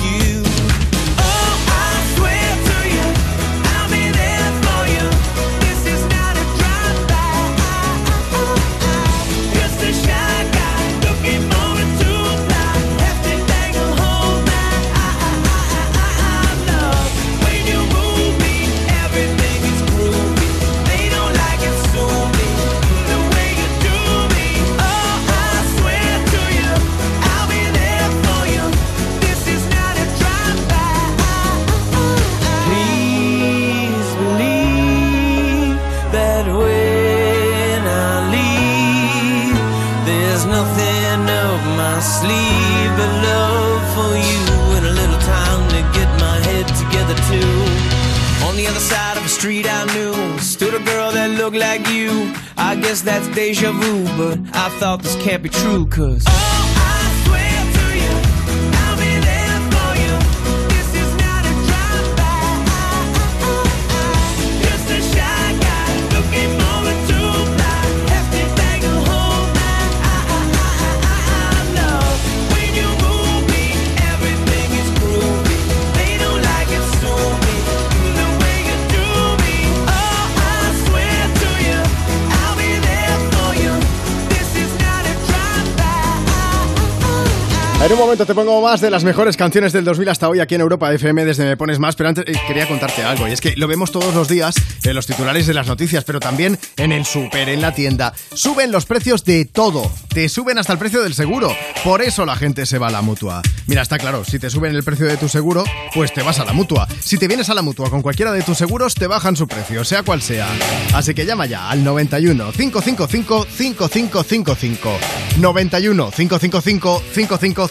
Girl that looked like you. I guess that's deja vu, but I thought this can't be true, cause. Just En un momento te pongo más de las mejores canciones del 2000 hasta hoy aquí en Europa FM desde Me Pones Más, pero antes eh, quería contarte algo, y es que lo vemos todos los días en los titulares de las noticias, pero también en el súper, en la tienda. Suben los precios de todo, te suben hasta el precio del seguro, por eso la gente se va a la Mutua. Mira, está claro, si te suben el precio de tu seguro, pues te vas a la Mutua. Si te vienes a la Mutua con cualquiera de tus seguros, te bajan su precio, sea cual sea. Así que llama ya al 91 555 5555. 91 555 5555.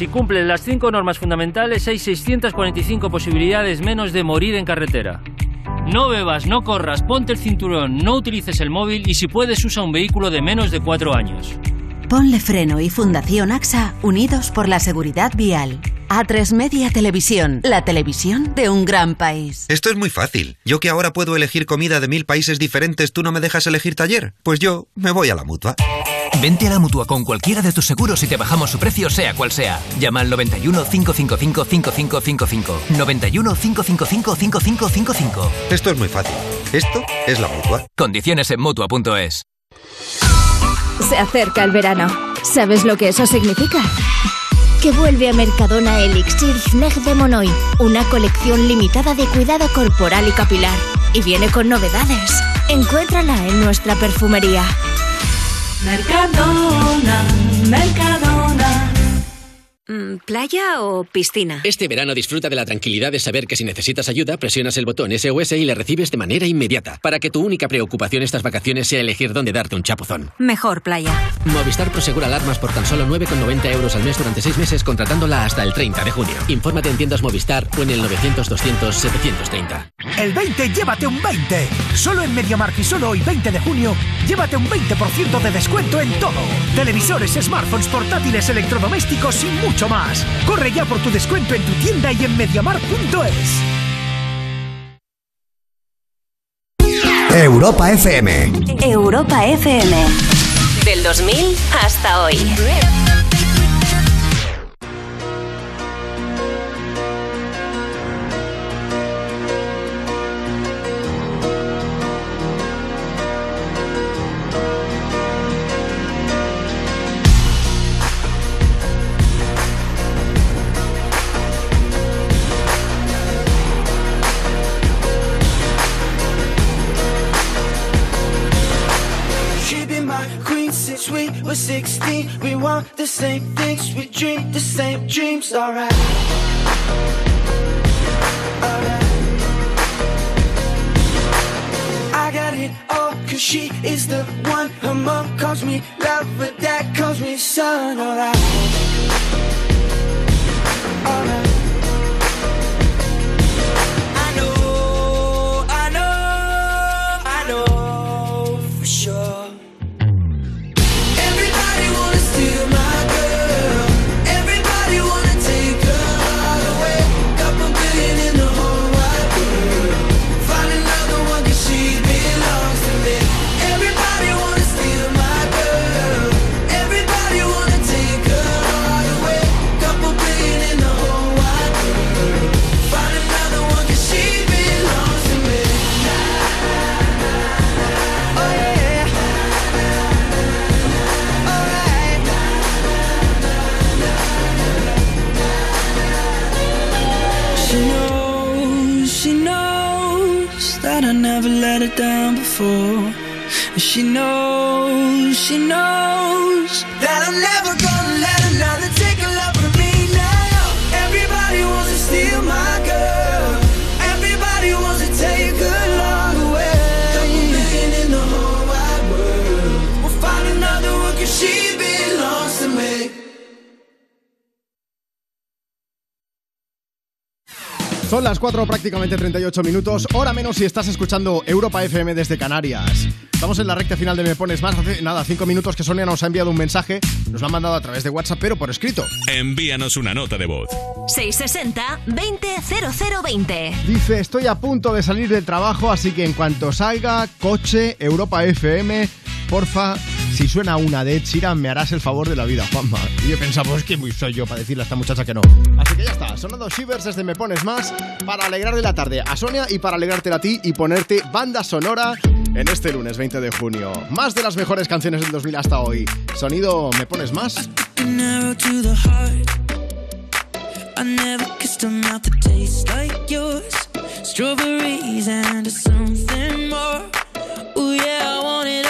Si cumplen las cinco normas fundamentales, hay 645 posibilidades menos de morir en carretera. No bebas, no corras, ponte el cinturón, no utilices el móvil y si puedes usa un vehículo de menos de cuatro años. Ponle Freno y Fundación AXA unidos por la seguridad vial. A3 Media Televisión, la televisión de un gran país. Esto es muy fácil. Yo que ahora puedo elegir comida de mil países diferentes, ¿tú no me dejas elegir taller? Pues yo me voy a la mutua. Vente a la mutua con cualquiera de tus seguros y te bajamos su precio, sea cual sea. Llama al 91 555 5555. 91 555 5555. Esto es muy fácil. Esto es la mutua. Condiciones en mutua.es. Se acerca el verano. ¿Sabes lo que eso significa? Que vuelve a Mercadona Elixir Sneg de Monoy, una colección limitada de cuidado corporal y capilar. Y viene con novedades. Encuéntrala en nuestra perfumería. Mercadona, Mercadona. Mm, ¿Playa o piscina? Este verano disfruta de la tranquilidad de saber que si necesitas ayuda, presionas el botón SOS y le recibes de manera inmediata, para que tu única preocupación estas vacaciones sea elegir dónde darte un chapuzón. Mejor playa. Movistar Prosegura Alarmas por tan solo 9,90 euros al mes durante 6 meses contratándola hasta el 30 de junio. Infórmate en tiendas Movistar o en el 900-200-730. El 20, llévate un 20. Solo en MediaMarkt y solo hoy, 20 de junio, llévate un 20% de descuento en todo. Televisores, smartphones, portátiles, electrodomésticos y mucho más. Corre ya por tu descuento en tu tienda y en MediaMarkt.es. Europa FM. Europa FM. Del 2000 hasta hoy. Want the same things, we dream the same dreams, alright. Alright. I got it all, cause she is the one. Her mom calls me love, but dad calls me son. Alright. Down before. And she knows, she knows Son las 4 prácticamente 38 minutos, hora menos si estás escuchando Europa FM desde Canarias. Estamos en la recta final de Me Pones Más. Hace nada, 5 minutos que Sonia nos ha enviado un mensaje, nos lo ha mandado a través de WhatsApp, pero por escrito. Envíanos una nota de voz. 660 200020. Dice, estoy a punto de salir del trabajo, así que en cuanto salga, coche, Europa FM, porfa, si suena una de Ed Sheeran, me harás el favor de la vida, Juanma. Y yo pensaba, pues que muy soy yo para decirle a esta muchacha que no. Así que ya está, sonando Shivers desde Me Pones Más para alegrarle la tarde a Sonia y para alegrarte a ti y ponerte banda sonora en este lunes 20 de junio. Más de las mejores canciones del 2000 hasta hoy. Sonido Me Pones Más. An arrow to the heart. I never kissed a mouth that tastes like yours. Strawberries and something more. Ooh, yeah, I want it all.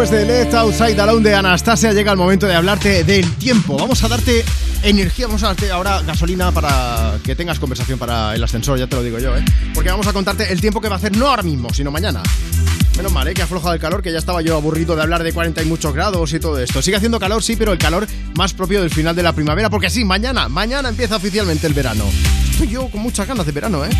Después de Let Outside Alone de Anastasia llega el momento de hablarte del tiempo. Vamos a darte energía, vamos a darte ahora gasolina para que tengas conversación para el ascensor, ya te lo digo yo, ¿eh? Porque vamos a contarte el tiempo que va a hacer no ahora mismo, sino mañana. Menos mal, ¿eh? que ha aflojado el calor, que ya estaba yo aburrido de hablar de 40 y muchos grados y todo esto. Sigue haciendo calor, sí, pero el calor más propio del final de la primavera, porque sí, mañana, mañana empieza oficialmente el verano. Estoy yo con muchas ganas de verano, ¿eh?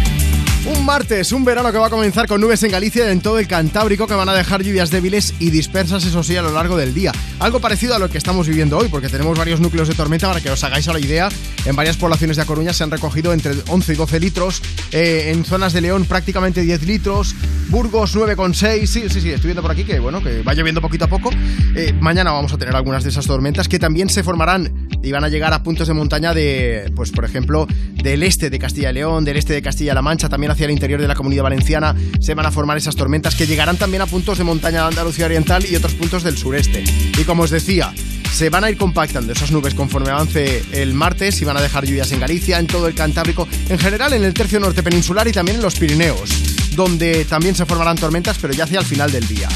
Un martes, un verano que va a comenzar con nubes en Galicia y en todo el Cantábrico que van a dejar lluvias débiles y dispersas, eso sí, a lo largo del día. Algo parecido a lo que estamos viviendo hoy, porque tenemos varios núcleos de tormenta para que os hagáis a la idea. En varias poblaciones de A Coruña se han recogido entre 11 y 12 litros, eh, en zonas de León prácticamente 10 litros, Burgos 9,6. Sí, sí, sí, estoy viendo por aquí que bueno, que va lloviendo poquito a poco. Eh, mañana vamos a tener algunas de esas tormentas que también se formarán y van a llegar a puntos de montaña de, pues por ejemplo, del este de Castilla y León, del este de Castilla-La Mancha, también hacia el interior de la comunidad valenciana se van a formar esas tormentas que llegarán también a puntos de montaña de Andalucía Oriental y otros puntos del sureste. Y como os decía, se van a ir compactando esas nubes conforme avance el martes y van a dejar lluvias en Galicia, en todo el Cantábrico, en general en el tercio norte peninsular y también en los Pirineos, donde también se formarán tormentas, pero ya hacia el final del día.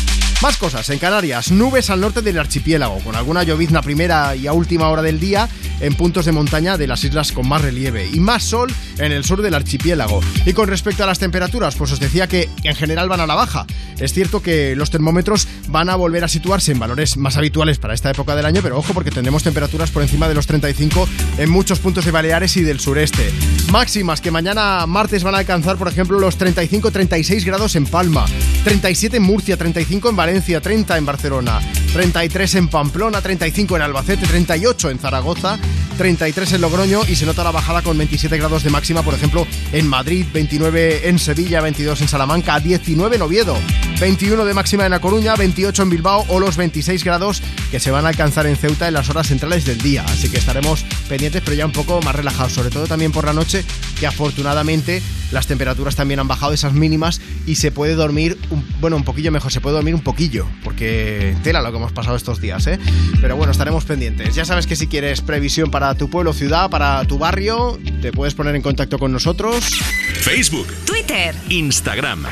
Más cosas, en Canarias, nubes al norte del archipiélago, con alguna llovizna primera y a última hora del día en puntos de montaña de las islas con más relieve y más sol en el sur del archipiélago. Y con respecto a las temperaturas, pues os decía que en general van a la baja. Es cierto que los termómetros van a volver a situarse en valores más habituales para esta época del año, pero ojo porque tendremos temperaturas por encima de los 35 en muchos puntos de Baleares y del sureste. Máximas que mañana martes van a alcanzar, por ejemplo, los 35-36 grados en Palma, 37 en Murcia, 35 en Valencia, 30 en Barcelona, 33 en Pamplona, 35 en Albacete, 38 en Zaragoza, 33 en Logroño y se nota la bajada con 27 grados de máxima, por ejemplo, en Madrid, 29 en Sevilla, 22 en Salamanca, 19 en Oviedo, 21 de máxima en A Coruña, 28 en Bilbao o los 26 grados que se van a alcanzar en Ceuta en las horas centrales del día. Así que estaremos pendientes, pero ya un poco más relajados, sobre todo también por la noche, que afortunadamente las temperaturas también han bajado esas mínimas y se puede dormir, un- bueno, un poquillo mejor, se puede dormir un poquillo, porque tela lo que hemos pasado estos días, ¿eh? Pero bueno, estaremos pendientes. Ya sabes que si quieres previsión para tu pueblo, ciudad, para tu barrio, te puedes poner en contacto con nosotros. Facebook, Twitter, Instagram.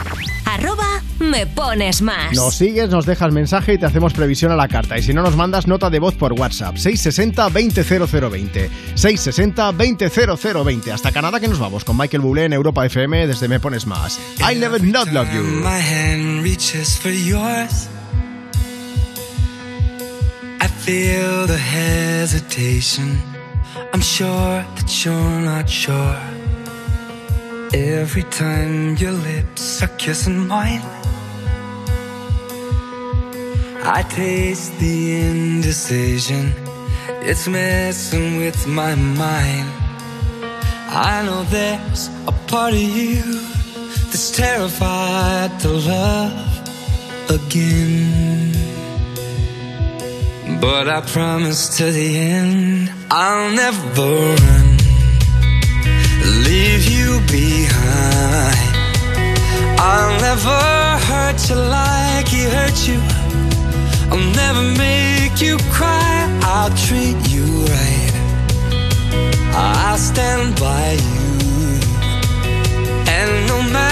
arroba me pones más. Nos sigues, nos dejas mensaje y te hacemos previsión a la carta. Y si no nos mandas nota de voz por WhatsApp, 660 200020. 660 200020. Hasta Canadá que nos vamos con Michael Bublé en Europa FM desde Me Pones Más. I never not love you. My hand reaches for yours. I feel the hesitation. I'm sure that you're not sure. Every time your lips are kissing mine, I taste the indecision. It's messing with my mind. I know there's a part of you that's terrified to love again. But I promise to the end, I'll never run, leave you behind. I'll never hurt you like he hurt you. I'll never make you cry. I'll treat you right. I'll stand by you. And no matter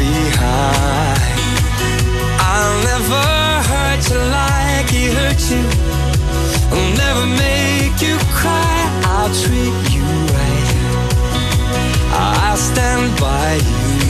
behind. I'll never hurt you like he hurt you. I'll never make you cry. I'll treat you right. I'll stand by you.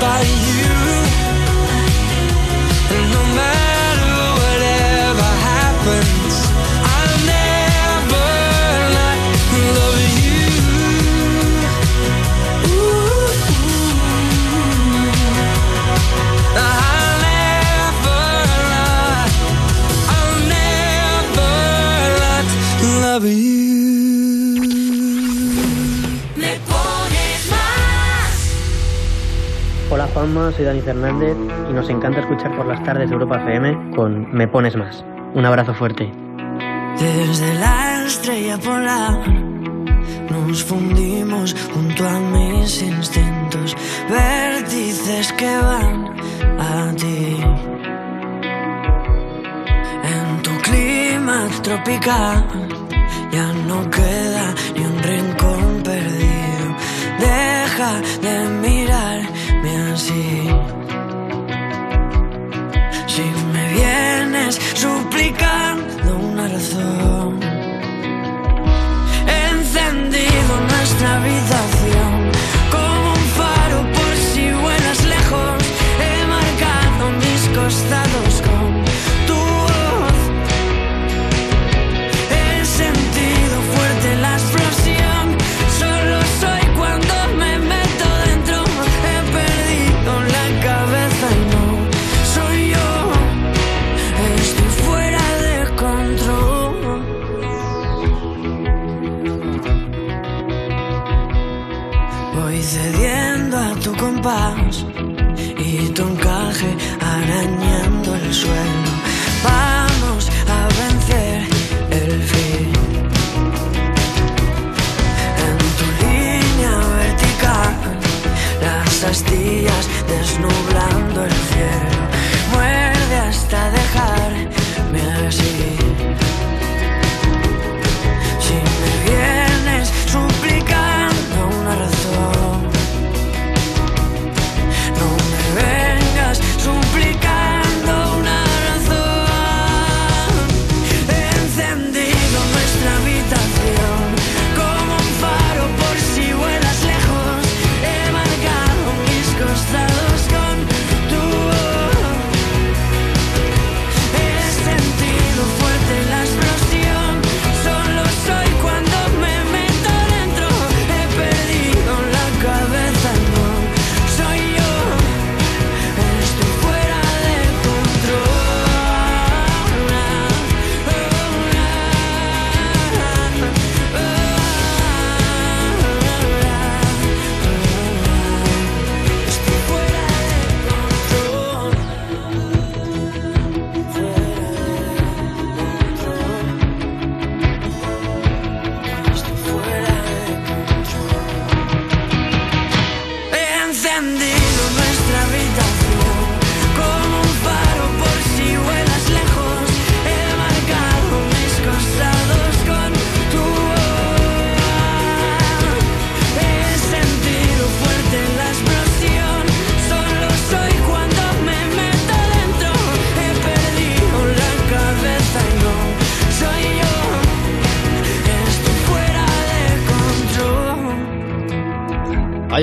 By you. And no matter whatever happens, Soy Dani Fernández y nos encanta escuchar por las tardes de Europa FM con Me Pones Más. Un abrazo fuerte. Desde la estrella polar nos fundimos junto a mis instintos, vértices que van a ti. En tu clima tropical ya no queda ni un rincón perdido. Deja de mirarme así. Si me vienes suplicando una razón, he encendido nuestra habitación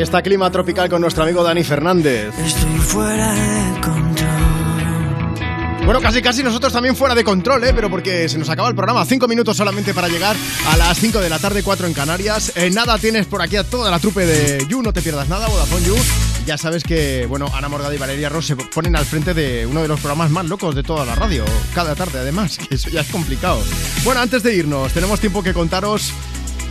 está Clima Tropical con nuestro amigo Dani Fernández. Estoy fuera de control. Bueno, casi casi nosotros también fuera de control, ¿eh? Pero porque se nos acaba el programa. Cinco minutos solamente para llegar a las 5 de la tarde, 4 en Canarias. Eh, nada, tienes por aquí a toda la trupe de You, no te pierdas nada, Vodafone You. Ya sabes que, bueno, Ana Morgada y Valeria Ross se ponen al frente de uno de los programas más locos de toda la radio. Cada tarde, además, que eso ya es complicado. Bueno, antes de irnos, tenemos tiempo que contaros,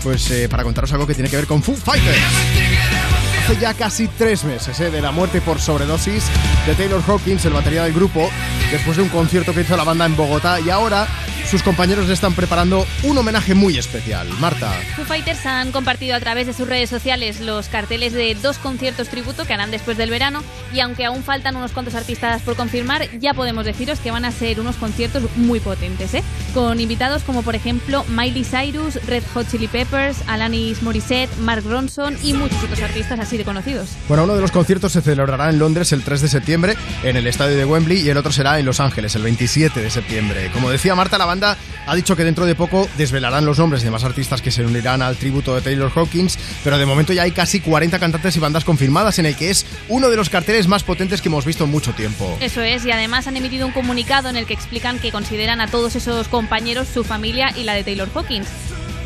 pues, eh, para contaros algo que tiene que ver con Foo Fighters. Hace ya casi tres meses eh, de la muerte por sobredosis de Taylor Hawkins, el batería del grupo, después de un concierto que hizo la banda en Bogotá. Y ahora sus compañeros le están preparando un homenaje muy especial. Marta. Foo Fighters han compartido a través de sus redes sociales los carteles de dos conciertos tributo que harán después del verano y aunque aún faltan unos cuantos artistas por confirmar, ya podemos deciros que van a ser unos conciertos muy potentes, ¿eh? con invitados como por ejemplo Miley Cyrus, Red Hot Chili Peppers, Alanis Morissette, Mark Ronson y muchos otros artistas así de conocidos. Bueno, uno de los conciertos se celebrará en Londres el 3 de septiembre en el estadio de Wembley y el otro será en Los Ángeles el 27 de septiembre. Como decía Marta, la ha dicho que dentro de poco desvelarán los nombres de más artistas que se unirán al tributo de Taylor Hawkins, pero de momento ya hay casi 40 cantantes y bandas confirmadas en el que es uno de los carteles más potentes que hemos visto en mucho tiempo. Eso es, y además han emitido un comunicado en el que explican que consideran a todos esos compañeros su familia y la de Taylor Hawkins.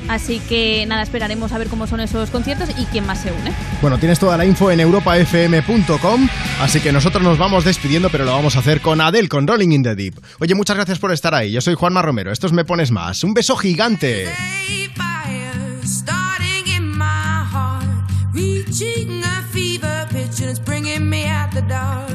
Así que nada, esperaremos a ver cómo son esos conciertos y quién más se une. Bueno, tienes toda la info en europafm.com, así que nosotros nos vamos despidiendo, pero lo vamos a hacer con Adele, con Rolling in the Deep. Oye, muchas gracias por estar ahí. Yo soy Juanma Romero. Esto es Me Pones Más. Un beso gigante. fire starting in my heart, reaching a fever pitch, and it's bringing me out the dark.